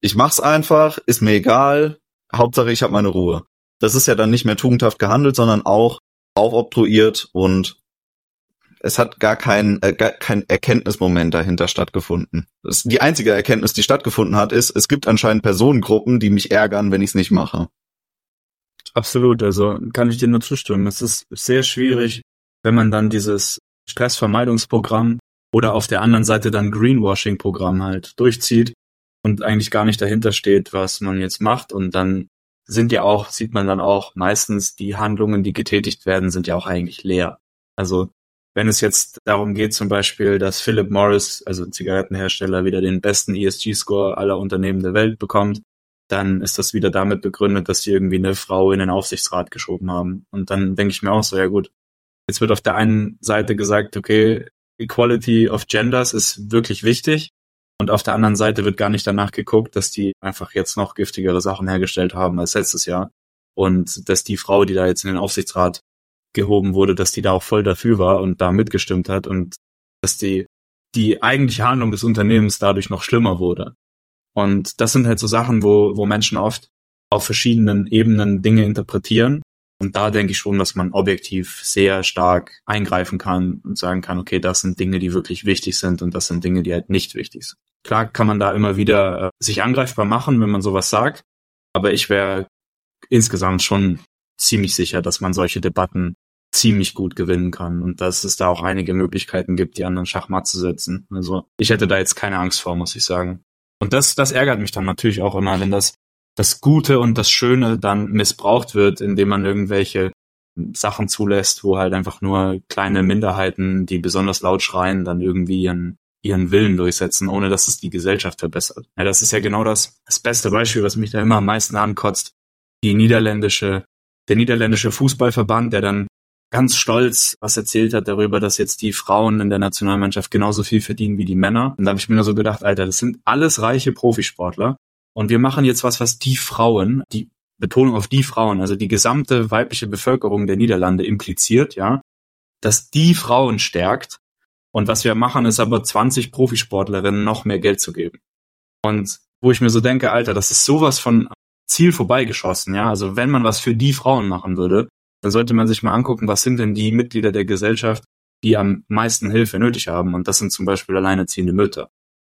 Ich mach's einfach, ist mir egal, Hauptsache ich habe meine Ruhe. Das ist ja dann nicht mehr tugendhaft gehandelt, sondern auch aufobtruiert und es hat gar kein, äh, gar kein Erkenntnismoment dahinter stattgefunden. Das, die einzige Erkenntnis, die stattgefunden hat, ist, es gibt anscheinend Personengruppen, die mich ärgern, wenn ich es nicht mache. Absolut, also kann ich dir nur zustimmen. Es ist sehr schwierig, wenn man dann dieses Stressvermeidungsprogramm oder auf der anderen Seite dann Greenwashing-Programm halt durchzieht und eigentlich gar nicht dahinter steht, was man jetzt macht. Und dann sind ja auch, sieht man dann auch meistens die Handlungen, die getätigt werden, sind ja auch eigentlich leer. Also wenn es jetzt darum geht, zum Beispiel, dass Philip Morris, also Zigarettenhersteller, wieder den besten ESG-Score aller Unternehmen der Welt bekommt, dann ist das wieder damit begründet, dass sie irgendwie eine Frau in den Aufsichtsrat geschoben haben. Und dann denke ich mir auch so, ja gut, jetzt wird auf der einen Seite gesagt, okay, Equality of Genders ist wirklich wichtig. Und auf der anderen Seite wird gar nicht danach geguckt, dass die einfach jetzt noch giftigere Sachen hergestellt haben als letztes Jahr. Und dass die Frau, die da jetzt in den Aufsichtsrat gehoben wurde, dass die da auch voll dafür war und da mitgestimmt hat und dass die die eigentliche Handlung des Unternehmens dadurch noch schlimmer wurde. Und das sind halt so Sachen, wo, wo Menschen oft auf verschiedenen Ebenen Dinge interpretieren. Und da denke ich schon, dass man objektiv sehr stark eingreifen kann und sagen kann, okay, das sind Dinge, die wirklich wichtig sind und das sind Dinge, die halt nicht wichtig sind. Klar kann man da immer wieder äh, sich angreifbar machen, wenn man sowas sagt. Aber ich wäre insgesamt schon ziemlich sicher, dass man solche Debatten ziemlich gut gewinnen kann und dass es da auch einige Möglichkeiten gibt, die anderen Schachmatt zu setzen. Also ich hätte da jetzt keine Angst vor, muss ich sagen. Und das, das ärgert mich dann natürlich auch immer, wenn das, das Gute und das Schöne dann missbraucht wird, indem man irgendwelche Sachen zulässt, wo halt einfach nur kleine Minderheiten, die besonders laut schreien, dann irgendwie ihren, ihren Willen durchsetzen, ohne dass es die Gesellschaft verbessert. Ja, das ist ja genau das, das beste Beispiel, was mich da immer am meisten ankotzt. Die niederländische, der niederländische Fußballverband, der dann ganz stolz was erzählt hat darüber, dass jetzt die Frauen in der Nationalmannschaft genauso viel verdienen wie die Männer. Und da habe ich mir nur so gedacht, Alter, das sind alles reiche Profisportler. Und wir machen jetzt was, was die Frauen, die Betonung auf die Frauen, also die gesamte weibliche Bevölkerung der Niederlande impliziert, ja, dass die Frauen stärkt. Und was wir machen, ist aber 20 Profisportlerinnen noch mehr Geld zu geben. Und wo ich mir so denke, Alter, das ist sowas von Ziel vorbeigeschossen, ja. Also wenn man was für die Frauen machen würde, dann sollte man sich mal angucken, was sind denn die Mitglieder der Gesellschaft, die am meisten Hilfe nötig haben. Und das sind zum Beispiel alleinerziehende Mütter.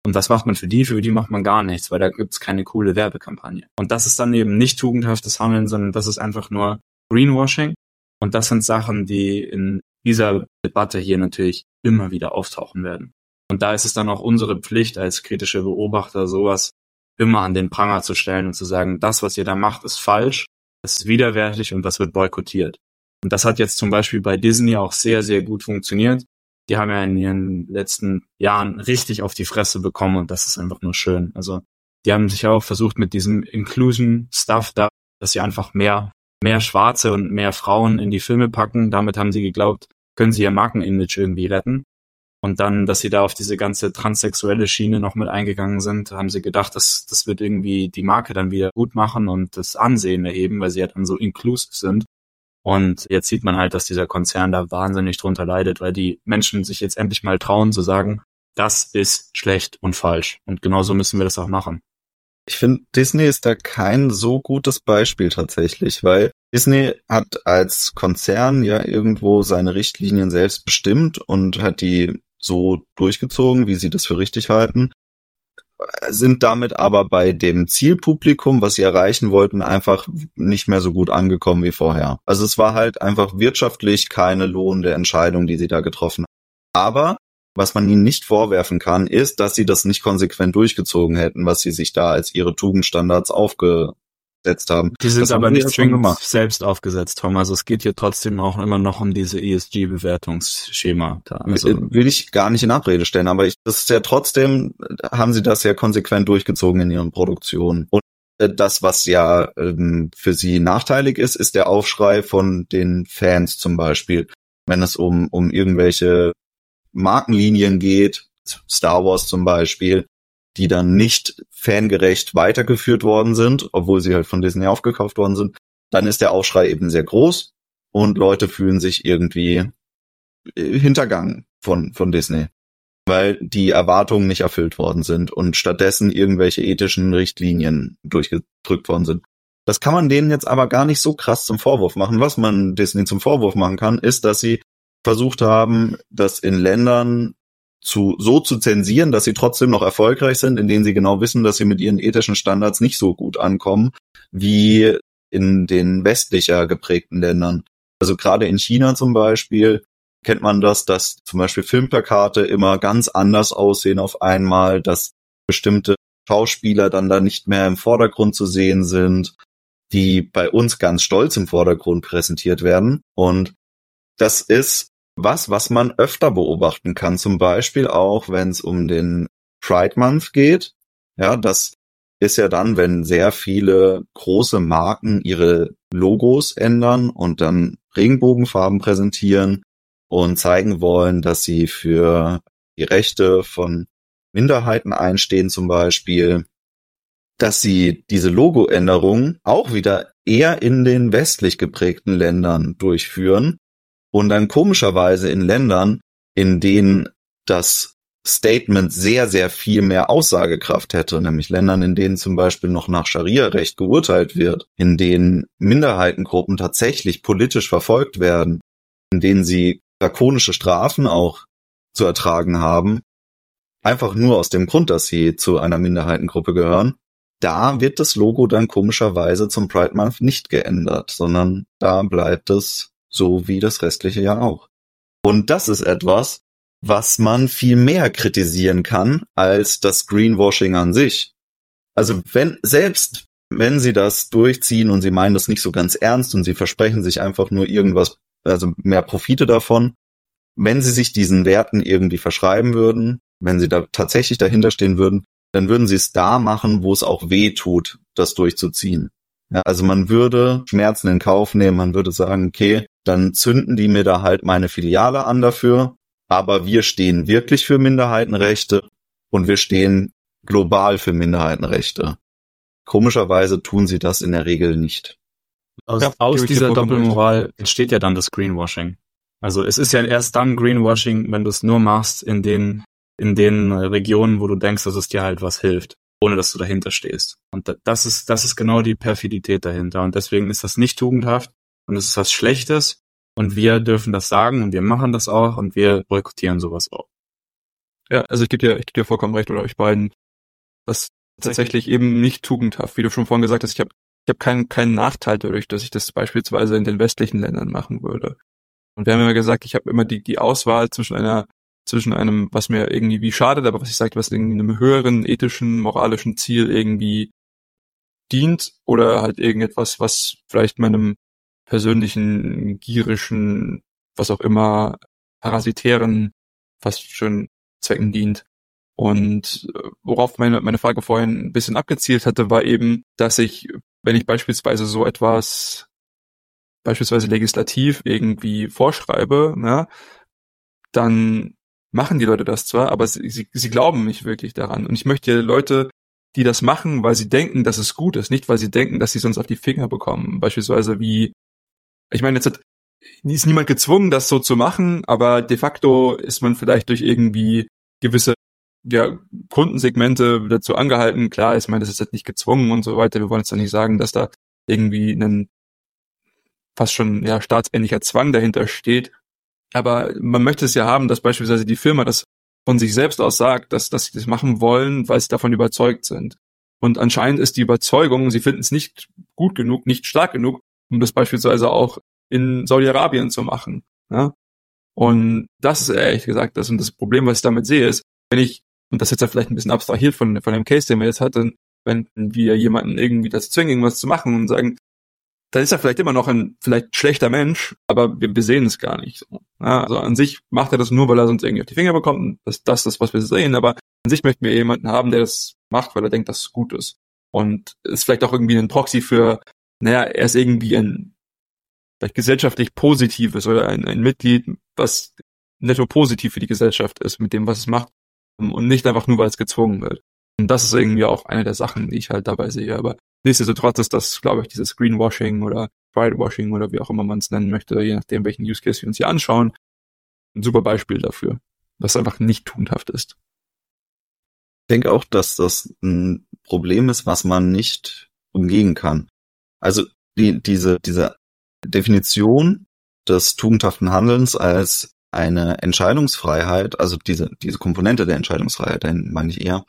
Und was macht man für die? Für die macht man gar nichts, weil da gibt's keine coole Werbekampagne. Und das ist dann eben nicht tugendhaftes Handeln, sondern das ist einfach nur Greenwashing. Und das sind Sachen, die in dieser Debatte hier natürlich immer wieder auftauchen werden. Und da ist es dann auch unsere Pflicht als kritische Beobachter, sowas immer an den Pranger zu stellen und zu sagen, das, was ihr da macht, ist falsch ist widerwärtig und das wird boykottiert. Und das hat jetzt zum Beispiel bei Disney auch sehr, sehr gut funktioniert. Die haben ja in ihren letzten Jahren richtig auf die Fresse bekommen und das ist einfach nur schön. Also die haben sich auch versucht mit diesem Inclusion-Stuff da, dass sie einfach mehr, mehr Schwarze und mehr Frauen in die Filme packen. Damit haben sie geglaubt, können sie ihr Markenimage irgendwie retten. Und dann, dass sie da auf diese ganze transsexuelle Schiene noch mit eingegangen sind, haben sie gedacht, dass das wird irgendwie die Marke dann wieder gut machen und das Ansehen erheben, weil sie ja dann so inclusive sind. Und jetzt sieht man halt, dass dieser Konzern da wahnsinnig drunter leidet, weil die Menschen sich jetzt endlich mal trauen zu sagen, das ist schlecht und falsch. Und genauso müssen wir das auch machen. Ich finde, Disney ist da kein so gutes Beispiel tatsächlich, weil Disney hat als Konzern ja irgendwo seine Richtlinien selbst bestimmt und hat die so durchgezogen, wie sie das für richtig halten, sind damit aber bei dem Zielpublikum, was sie erreichen wollten, einfach nicht mehr so gut angekommen wie vorher. Also es war halt einfach wirtschaftlich keine lohnende Entscheidung, die sie da getroffen haben. Aber was man ihnen nicht vorwerfen kann, ist, dass sie das nicht konsequent durchgezogen hätten, was sie sich da als ihre Tugendstandards aufge aufgesetzt haben. Die sind das aber nicht zwingend selbst aufgesetzt, Tom. Also es geht hier trotzdem auch immer noch um diese ESG-Bewertungsschema. Also Will ich gar nicht in Abrede stellen, aber ich, das ist ja trotzdem, haben sie das ja konsequent durchgezogen in ihren Produktionen. Und äh, das, was ja ähm, für sie nachteilig ist, ist der Aufschrei von den Fans zum Beispiel. Wenn es um, um irgendwelche Markenlinien geht, Star Wars zum Beispiel, die dann nicht fangerecht weitergeführt worden sind, obwohl sie halt von Disney aufgekauft worden sind, dann ist der Aufschrei eben sehr groß und Leute fühlen sich irgendwie äh, hintergangen von, von Disney, weil die Erwartungen nicht erfüllt worden sind und stattdessen irgendwelche ethischen Richtlinien durchgedrückt worden sind. Das kann man denen jetzt aber gar nicht so krass zum Vorwurf machen. Was man Disney zum Vorwurf machen kann, ist, dass sie versucht haben, das in Ländern zu, so zu zensieren, dass sie trotzdem noch erfolgreich sind, in denen sie genau wissen, dass sie mit ihren ethischen Standards nicht so gut ankommen, wie in den westlicher geprägten Ländern. Also gerade in China zum Beispiel kennt man das, dass zum Beispiel Filmplakate immer ganz anders aussehen auf einmal, dass bestimmte Schauspieler dann da nicht mehr im Vordergrund zu sehen sind, die bei uns ganz stolz im Vordergrund präsentiert werden. Und das ist was, was man öfter beobachten kann. Zum Beispiel auch, wenn es um den Pride Month geht. Ja, das ist ja dann, wenn sehr viele große Marken ihre Logos ändern und dann Regenbogenfarben präsentieren und zeigen wollen, dass sie für die Rechte von Minderheiten einstehen zum Beispiel, dass sie diese Logoänderung auch wieder eher in den westlich geprägten Ländern durchführen und dann komischerweise in Ländern, in denen das Statement sehr, sehr viel mehr Aussagekraft hätte, nämlich Ländern, in denen zum Beispiel noch nach Scharia-Recht geurteilt wird, in denen Minderheitengruppen tatsächlich politisch verfolgt werden, in denen sie drakonische Strafen auch zu ertragen haben, einfach nur aus dem Grund, dass sie zu einer Minderheitengruppe gehören, da wird das Logo dann komischerweise zum Pride Month nicht geändert, sondern da bleibt es so wie das restliche Jahr auch. Und das ist etwas, was man viel mehr kritisieren kann als das Greenwashing an sich. Also wenn, selbst wenn sie das durchziehen und sie meinen das nicht so ganz ernst und sie versprechen sich einfach nur irgendwas, also mehr Profite davon, wenn sie sich diesen Werten irgendwie verschreiben würden, wenn sie da tatsächlich dahinter stehen würden, dann würden sie es da machen, wo es auch weh tut, das durchzuziehen. Ja, also man würde Schmerzen in Kauf nehmen, man würde sagen, okay, dann zünden die mir da halt meine Filiale an dafür aber wir stehen wirklich für Minderheitenrechte und wir stehen global für Minderheitenrechte. Komischerweise tun sie das in der Regel nicht. Aus, ja, aus dieser Doppelmoral entsteht ja dann das Greenwashing. Also es ist ja erst dann Greenwashing, wenn du es nur machst in den, in den Regionen, wo du denkst, dass es dir halt was hilft, ohne dass du dahinter stehst. Und das ist, das ist genau die Perfidität dahinter. Und deswegen ist das nicht tugendhaft und es ist was Schlechtes und wir dürfen das sagen und wir machen das auch und wir boykottieren sowas auch. Ja, also ich gebe dir, ich gebe dir vollkommen recht oder euch beiden. Das tatsächlich eben nicht tugendhaft, wie du schon vorhin gesagt hast. Ich habe ich hab keinen keinen Nachteil dadurch, dass ich das beispielsweise in den westlichen Ländern machen würde. Und wir haben immer gesagt, ich habe immer die die Auswahl zwischen einer zwischen einem, was mir irgendwie wie schadet, aber was ich sage, was irgendwie einem höheren ethischen, moralischen Ziel irgendwie dient oder halt irgendetwas, was vielleicht meinem persönlichen, gierischen, was auch immer, parasitären, fast schon Zwecken dient. Und äh, worauf meine, meine Frage vorhin ein bisschen abgezielt hatte, war eben, dass ich, wenn ich beispielsweise so etwas, beispielsweise legislativ irgendwie vorschreibe, ne, dann machen die Leute das zwar, aber sie, sie, sie glauben nicht wirklich daran. Und ich möchte Leute, die das machen, weil sie denken, dass es gut ist, nicht weil sie denken, dass sie sonst auf die Finger bekommen. Beispielsweise wie ich meine, jetzt hat, ist niemand gezwungen, das so zu machen, aber de facto ist man vielleicht durch irgendwie gewisse ja, Kundensegmente dazu angehalten. Klar, ich meine, das ist jetzt nicht gezwungen und so weiter. Wir wollen jetzt ja nicht sagen, dass da irgendwie ein fast schon ja staatsähnlicher Zwang dahinter steht. Aber man möchte es ja haben, dass beispielsweise die Firma das von sich selbst aus sagt, dass, dass sie das machen wollen, weil sie davon überzeugt sind. Und anscheinend ist die Überzeugung, sie finden es nicht gut genug, nicht stark genug, um das beispielsweise auch in Saudi-Arabien zu machen. Ja? Und das ist ehrlich gesagt das. Und das Problem, was ich damit sehe, ist, wenn ich, und das ist jetzt ja vielleicht ein bisschen abstrahiert von, von dem Case, den wir jetzt hatten, wenn wir jemanden irgendwie das zwingen, irgendwas zu machen und sagen, dann ist er vielleicht immer noch ein vielleicht schlechter Mensch, aber wir, wir sehen es gar nicht so. Ja, also an sich macht er das nur, weil er sonst irgendwie auf die Finger bekommt. Das, das ist, was wir sehen, aber an sich möchten wir jemanden haben, der das macht, weil er denkt, dass es gut ist. Und ist vielleicht auch irgendwie ein Proxy für naja, er ist irgendwie ein vielleicht gesellschaftlich positives oder ein, ein Mitglied, was netto positiv für die Gesellschaft ist mit dem, was es macht und nicht einfach nur, weil es gezwungen wird. Und das ist irgendwie auch eine der Sachen, die ich halt dabei sehe. Aber nichtsdestotrotz ist das, glaube ich, dieses Greenwashing oder Pride-Washing oder wie auch immer man es nennen möchte, je nachdem, welchen Use Case wir uns hier anschauen, ein super Beispiel dafür, was einfach nicht tunhaft ist. Ich denke auch, dass das ein Problem ist, was man nicht umgehen kann. Also die, diese, diese Definition des tugendhaften Handelns als eine Entscheidungsfreiheit, also diese, diese Komponente der Entscheidungsfreiheit, dann meine ich eher,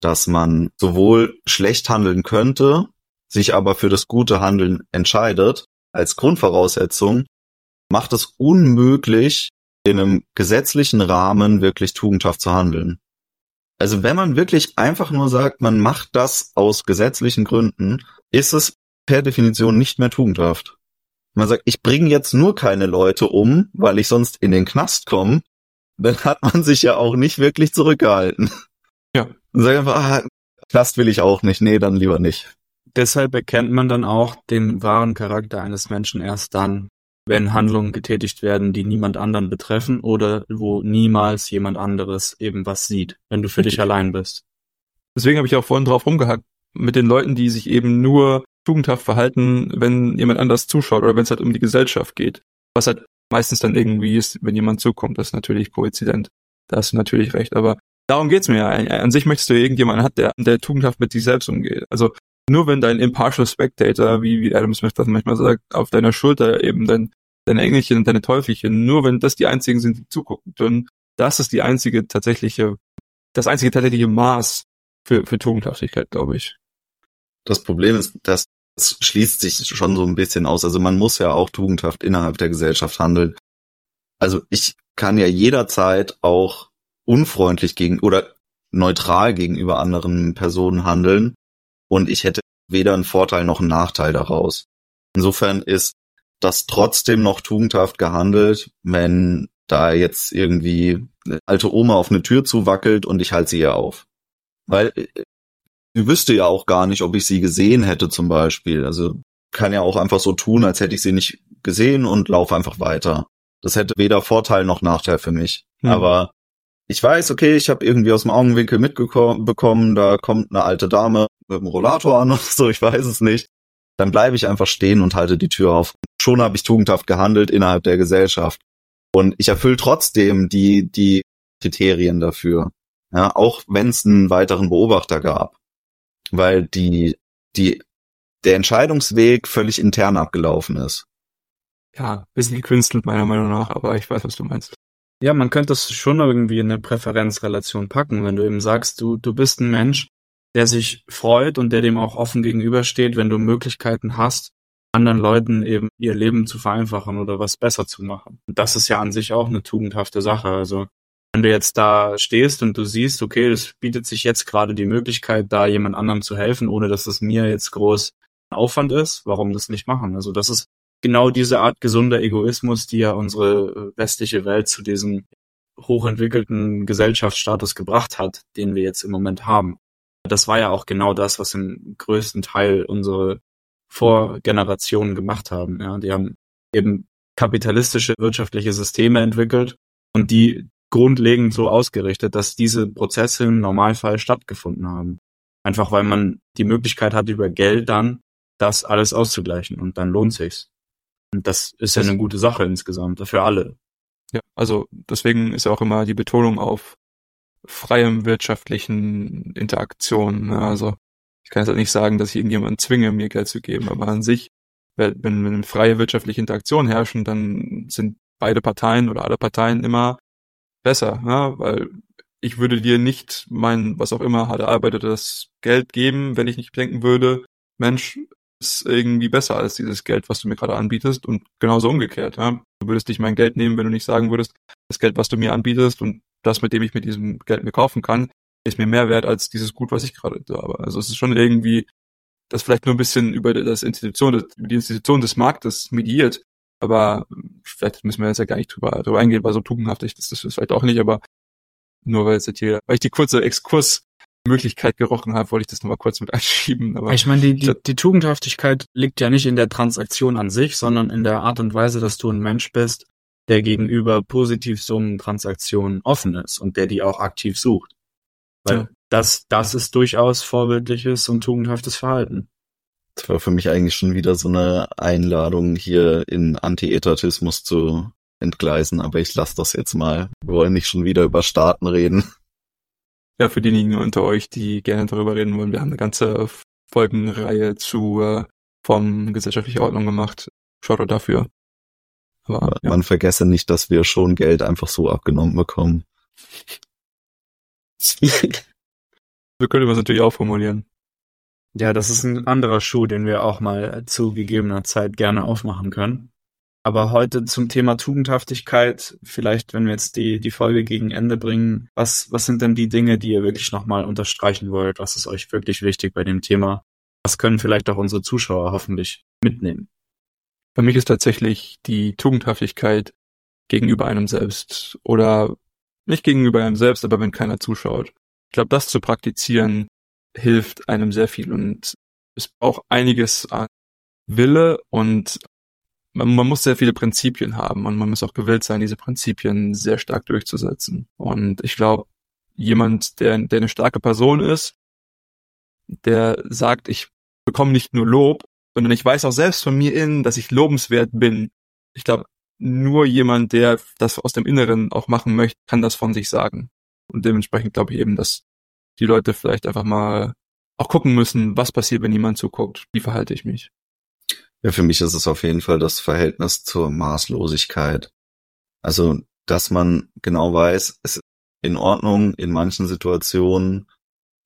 dass man sowohl schlecht handeln könnte, sich aber für das gute Handeln entscheidet, als Grundvoraussetzung, macht es unmöglich, in einem gesetzlichen Rahmen wirklich tugendhaft zu handeln. Also wenn man wirklich einfach nur sagt, man macht das aus gesetzlichen Gründen, ist es per Definition nicht mehr tugendhaft. Man sagt, ich bringe jetzt nur keine Leute um, weil ich sonst in den Knast komme, dann hat man sich ja auch nicht wirklich zurückgehalten. Ja. Und sagt einfach, ah, Knast will ich auch nicht, nee, dann lieber nicht. Deshalb erkennt man dann auch den wahren Charakter eines Menschen erst dann, wenn Handlungen getätigt werden, die niemand anderen betreffen oder wo niemals jemand anderes eben was sieht, wenn du für dich allein bist. Deswegen habe ich auch vorhin drauf rumgehackt mit den Leuten, die sich eben nur tugendhaft verhalten, wenn jemand anders zuschaut oder wenn es halt um die Gesellschaft geht. Was halt meistens dann irgendwie ist, wenn jemand zukommt, das ist natürlich Koinzident. Da hast du natürlich recht, aber darum geht's mir ja. An sich möchtest du irgendjemanden hat, der, der tugendhaft mit sich selbst umgeht. Also nur wenn dein impartial Spectator, wie, wie Adam Smith das manchmal sagt, auf deiner Schulter eben dein, deine Engelchen und deine Teufelchen, nur wenn das die einzigen sind, die zugucken, dann das ist die einzige tatsächliche, das einzige tatsächliche Maß für, für Tugendhaftigkeit, glaube ich. Das Problem ist, dass es schließt sich schon so ein bisschen aus. Also man muss ja auch tugendhaft innerhalb der Gesellschaft handeln. Also ich kann ja jederzeit auch unfreundlich gegen oder neutral gegenüber anderen Personen handeln und ich hätte weder einen Vorteil noch einen Nachteil daraus. Insofern ist das trotzdem noch tugendhaft gehandelt, wenn da jetzt irgendwie eine alte Oma auf eine Tür zuwackelt und ich halte sie ihr auf. Weil äh, wüsste ja auch gar nicht, ob ich sie gesehen hätte zum Beispiel. Also kann ja auch einfach so tun, als hätte ich sie nicht gesehen und laufe einfach weiter. Das hätte weder Vorteil noch Nachteil für mich. Hm. Aber ich weiß, okay, ich habe irgendwie aus dem Augenwinkel mitbekommen, da kommt eine alte Dame mit dem Rollator an oder so, ich weiß es nicht. Dann bleibe ich einfach stehen und halte die Tür auf. Schon habe ich tugendhaft gehandelt innerhalb der Gesellschaft. Und ich erfülle trotzdem die, die Kriterien dafür. Ja, auch wenn es einen weiteren Beobachter gab. Weil die, die, der Entscheidungsweg völlig intern abgelaufen ist. Ja, bisschen gekünstelt meiner Meinung nach, aber ich weiß, was du meinst. Ja, man könnte es schon irgendwie in eine Präferenzrelation packen, wenn du eben sagst, du, du bist ein Mensch, der sich freut und der dem auch offen gegenübersteht, wenn du Möglichkeiten hast, anderen Leuten eben ihr Leben zu vereinfachen oder was besser zu machen. Und das ist ja an sich auch eine tugendhafte Sache. Also wenn du jetzt da stehst und du siehst, okay, das bietet sich jetzt gerade die Möglichkeit, da jemand anderem zu helfen, ohne dass es mir jetzt groß Aufwand ist, warum das nicht machen? Also das ist genau diese Art gesunder Egoismus, die ja unsere äh, westliche Welt zu diesem hochentwickelten Gesellschaftsstatus gebracht hat, den wir jetzt im Moment haben. Das war ja auch genau das, was im größten Teil unsere Vorgenerationen gemacht haben. Ja, die haben eben kapitalistische wirtschaftliche Systeme entwickelt und die grundlegend so ausgerichtet, dass diese Prozesse im Normalfall stattgefunden haben. Einfach weil man die Möglichkeit hat, über Geld dann das alles auszugleichen und dann lohnt sich's. Und das ist ja eine gute Sache insgesamt, für alle. Ja, also deswegen ist ja auch immer die Betonung auf freiem wirtschaftlichen Interaktion. Ne? Also ich kann jetzt halt nicht sagen, dass ich irgendjemanden zwinge, mir Geld zu geben, aber an sich, wenn, wenn eine freie wirtschaftliche Interaktion herrschen, dann sind beide Parteien oder alle Parteien immer besser? Ne? weil ich würde dir nicht mein, was auch immer hart erarbeitetes Geld geben, wenn ich nicht denken würde, Mensch, ist irgendwie besser als dieses Geld, was du mir gerade anbietest und genauso umgekehrt. Ja? Du würdest nicht mein Geld nehmen, wenn du nicht sagen würdest, das Geld, was du mir anbietest und das, mit dem ich mit diesem Geld mir kaufen kann, ist mir mehr wert als dieses Gut, was ich gerade habe. Also es ist schon irgendwie, das vielleicht nur ein bisschen über das Institution, die Institution des Marktes mediert, aber vielleicht müssen wir jetzt ja gar nicht drüber, drüber eingehen, weil so tugendhaftig das ist das vielleicht auch nicht, aber nur weil es jetzt hier, weil ich die kurze Exkurs Möglichkeit gerochen habe, wollte ich das nochmal kurz mit einschieben. Aber ich meine, die, die, die Tugendhaftigkeit liegt ja nicht in der Transaktion an sich, sondern in der Art und Weise, dass du ein Mensch bist, der gegenüber positiv so einen Transaktionen offen ist und der die auch aktiv sucht. Weil ja. das, das ist durchaus vorbildliches und tugendhaftes Verhalten. Das war für mich eigentlich schon wieder so eine Einladung, hier in Anti-Etatismus zu entgleisen, aber ich lasse das jetzt mal. Wir wollen nicht schon wieder über Staaten reden. Ja, für diejenigen unter euch, die gerne darüber reden wollen, wir haben eine ganze Folgenreihe zu äh, vom gesellschaftlicher Ordnung gemacht. Schaut euch dafür. Aber, ja. Man vergesse nicht, dass wir schon Geld einfach so abgenommen bekommen. so könnte man es natürlich auch formulieren. Ja, das ist ein anderer Schuh, den wir auch mal zu gegebener Zeit gerne aufmachen können. Aber heute zum Thema Tugendhaftigkeit, vielleicht, wenn wir jetzt die, die Folge gegen Ende bringen, was, was sind denn die Dinge, die ihr wirklich nochmal unterstreichen wollt? Was ist euch wirklich wichtig bei dem Thema? Was können vielleicht auch unsere Zuschauer hoffentlich mitnehmen? Für mich ist tatsächlich die Tugendhaftigkeit gegenüber einem selbst oder nicht gegenüber einem selbst, aber wenn keiner zuschaut. Ich glaube, das zu praktizieren hilft einem sehr viel und es braucht einiges an Wille und man, man muss sehr viele Prinzipien haben und man muss auch gewillt sein, diese Prinzipien sehr stark durchzusetzen. Und ich glaube, jemand, der, der eine starke Person ist, der sagt, ich bekomme nicht nur Lob, sondern ich weiß auch selbst von mir innen, dass ich lobenswert bin. Ich glaube, nur jemand, der das aus dem Inneren auch machen möchte, kann das von sich sagen. Und dementsprechend glaube ich eben, dass die Leute vielleicht einfach mal auch gucken müssen, was passiert, wenn jemand zuguckt, wie verhalte ich mich. Ja, für mich ist es auf jeden Fall das Verhältnis zur Maßlosigkeit. Also, dass man genau weiß, es ist in Ordnung, in manchen Situationen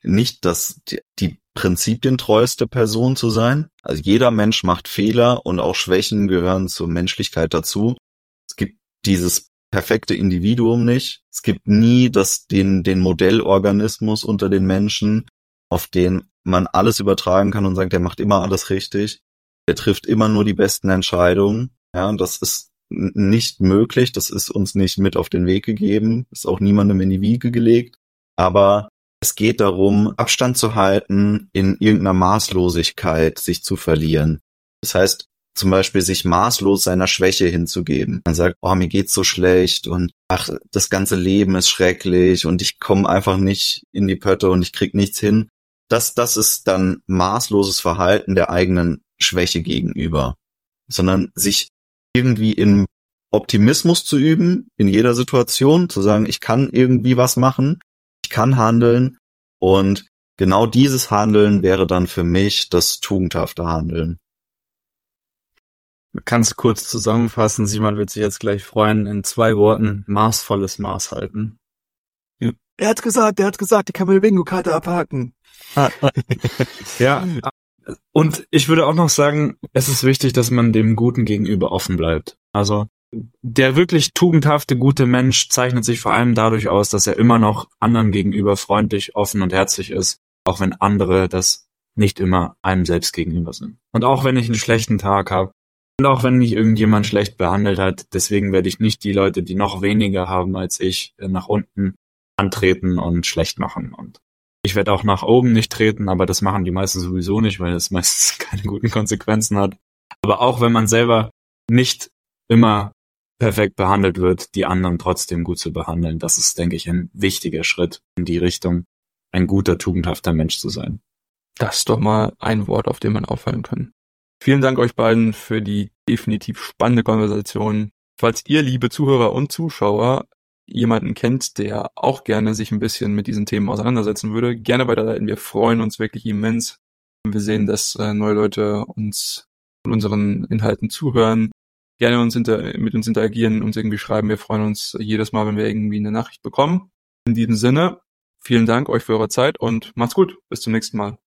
nicht dass die, die prinzipientreueste Person zu sein. Also jeder Mensch macht Fehler und auch Schwächen gehören zur Menschlichkeit dazu. Es gibt dieses perfekte Individuum nicht. Es gibt nie das, den, den Modellorganismus unter den Menschen, auf den man alles übertragen kann und sagt, der macht immer alles richtig. Der trifft immer nur die besten Entscheidungen. Ja, das ist nicht möglich. Das ist uns nicht mit auf den Weg gegeben. Ist auch niemandem in die Wiege gelegt. Aber es geht darum, Abstand zu halten, in irgendeiner Maßlosigkeit sich zu verlieren. Das heißt, zum Beispiel sich maßlos seiner Schwäche hinzugeben. Man sagt, oh, mir geht's so schlecht und ach, das ganze Leben ist schrecklich und ich komme einfach nicht in die Pötte und ich krieg nichts hin. Das, das ist dann maßloses Verhalten der eigenen Schwäche gegenüber. Sondern sich irgendwie in Optimismus zu üben, in jeder Situation, zu sagen, ich kann irgendwie was machen, ich kann handeln und genau dieses Handeln wäre dann für mich das tugendhafte Handeln. Kannst kurz zusammenfassen, Simon wird sich jetzt gleich freuen, in zwei Worten maßvolles Maß halten. Ja. Er hat gesagt, er hat gesagt, ich kann meine Bingo-Karte abhaken. ja, und ich würde auch noch sagen, es ist wichtig, dass man dem Guten gegenüber offen bleibt. Also der wirklich tugendhafte, gute Mensch zeichnet sich vor allem dadurch aus, dass er immer noch anderen gegenüber freundlich, offen und herzlich ist, auch wenn andere das nicht immer einem selbst gegenüber sind. Und auch wenn ich einen schlechten Tag habe und auch wenn mich irgendjemand schlecht behandelt hat, deswegen werde ich nicht die Leute, die noch weniger haben als ich, äh, nach unten antreten und schlecht machen. Und ich werde auch nach oben nicht treten, aber das machen die meisten sowieso nicht, weil es meistens keine guten Konsequenzen hat. Aber auch wenn man selber nicht immer perfekt behandelt wird, die anderen trotzdem gut zu behandeln. Das ist, denke ich, ein wichtiger Schritt in die Richtung, ein guter, tugendhafter Mensch zu sein. Das ist doch mal ein Wort, auf dem man auffallen kann. Vielen Dank euch beiden für die definitiv spannende Konversation. Falls ihr, liebe Zuhörer und Zuschauer, jemanden kennt, der auch gerne sich ein bisschen mit diesen Themen auseinandersetzen würde, gerne weiterleiten. Wir freuen uns wirklich immens. Wir sehen, dass äh, neue Leute uns von unseren Inhalten zuhören, gerne uns inter mit uns interagieren, uns irgendwie schreiben. Wir freuen uns jedes Mal, wenn wir irgendwie eine Nachricht bekommen. In diesem Sinne, vielen Dank euch für eure Zeit und macht's gut. Bis zum nächsten Mal.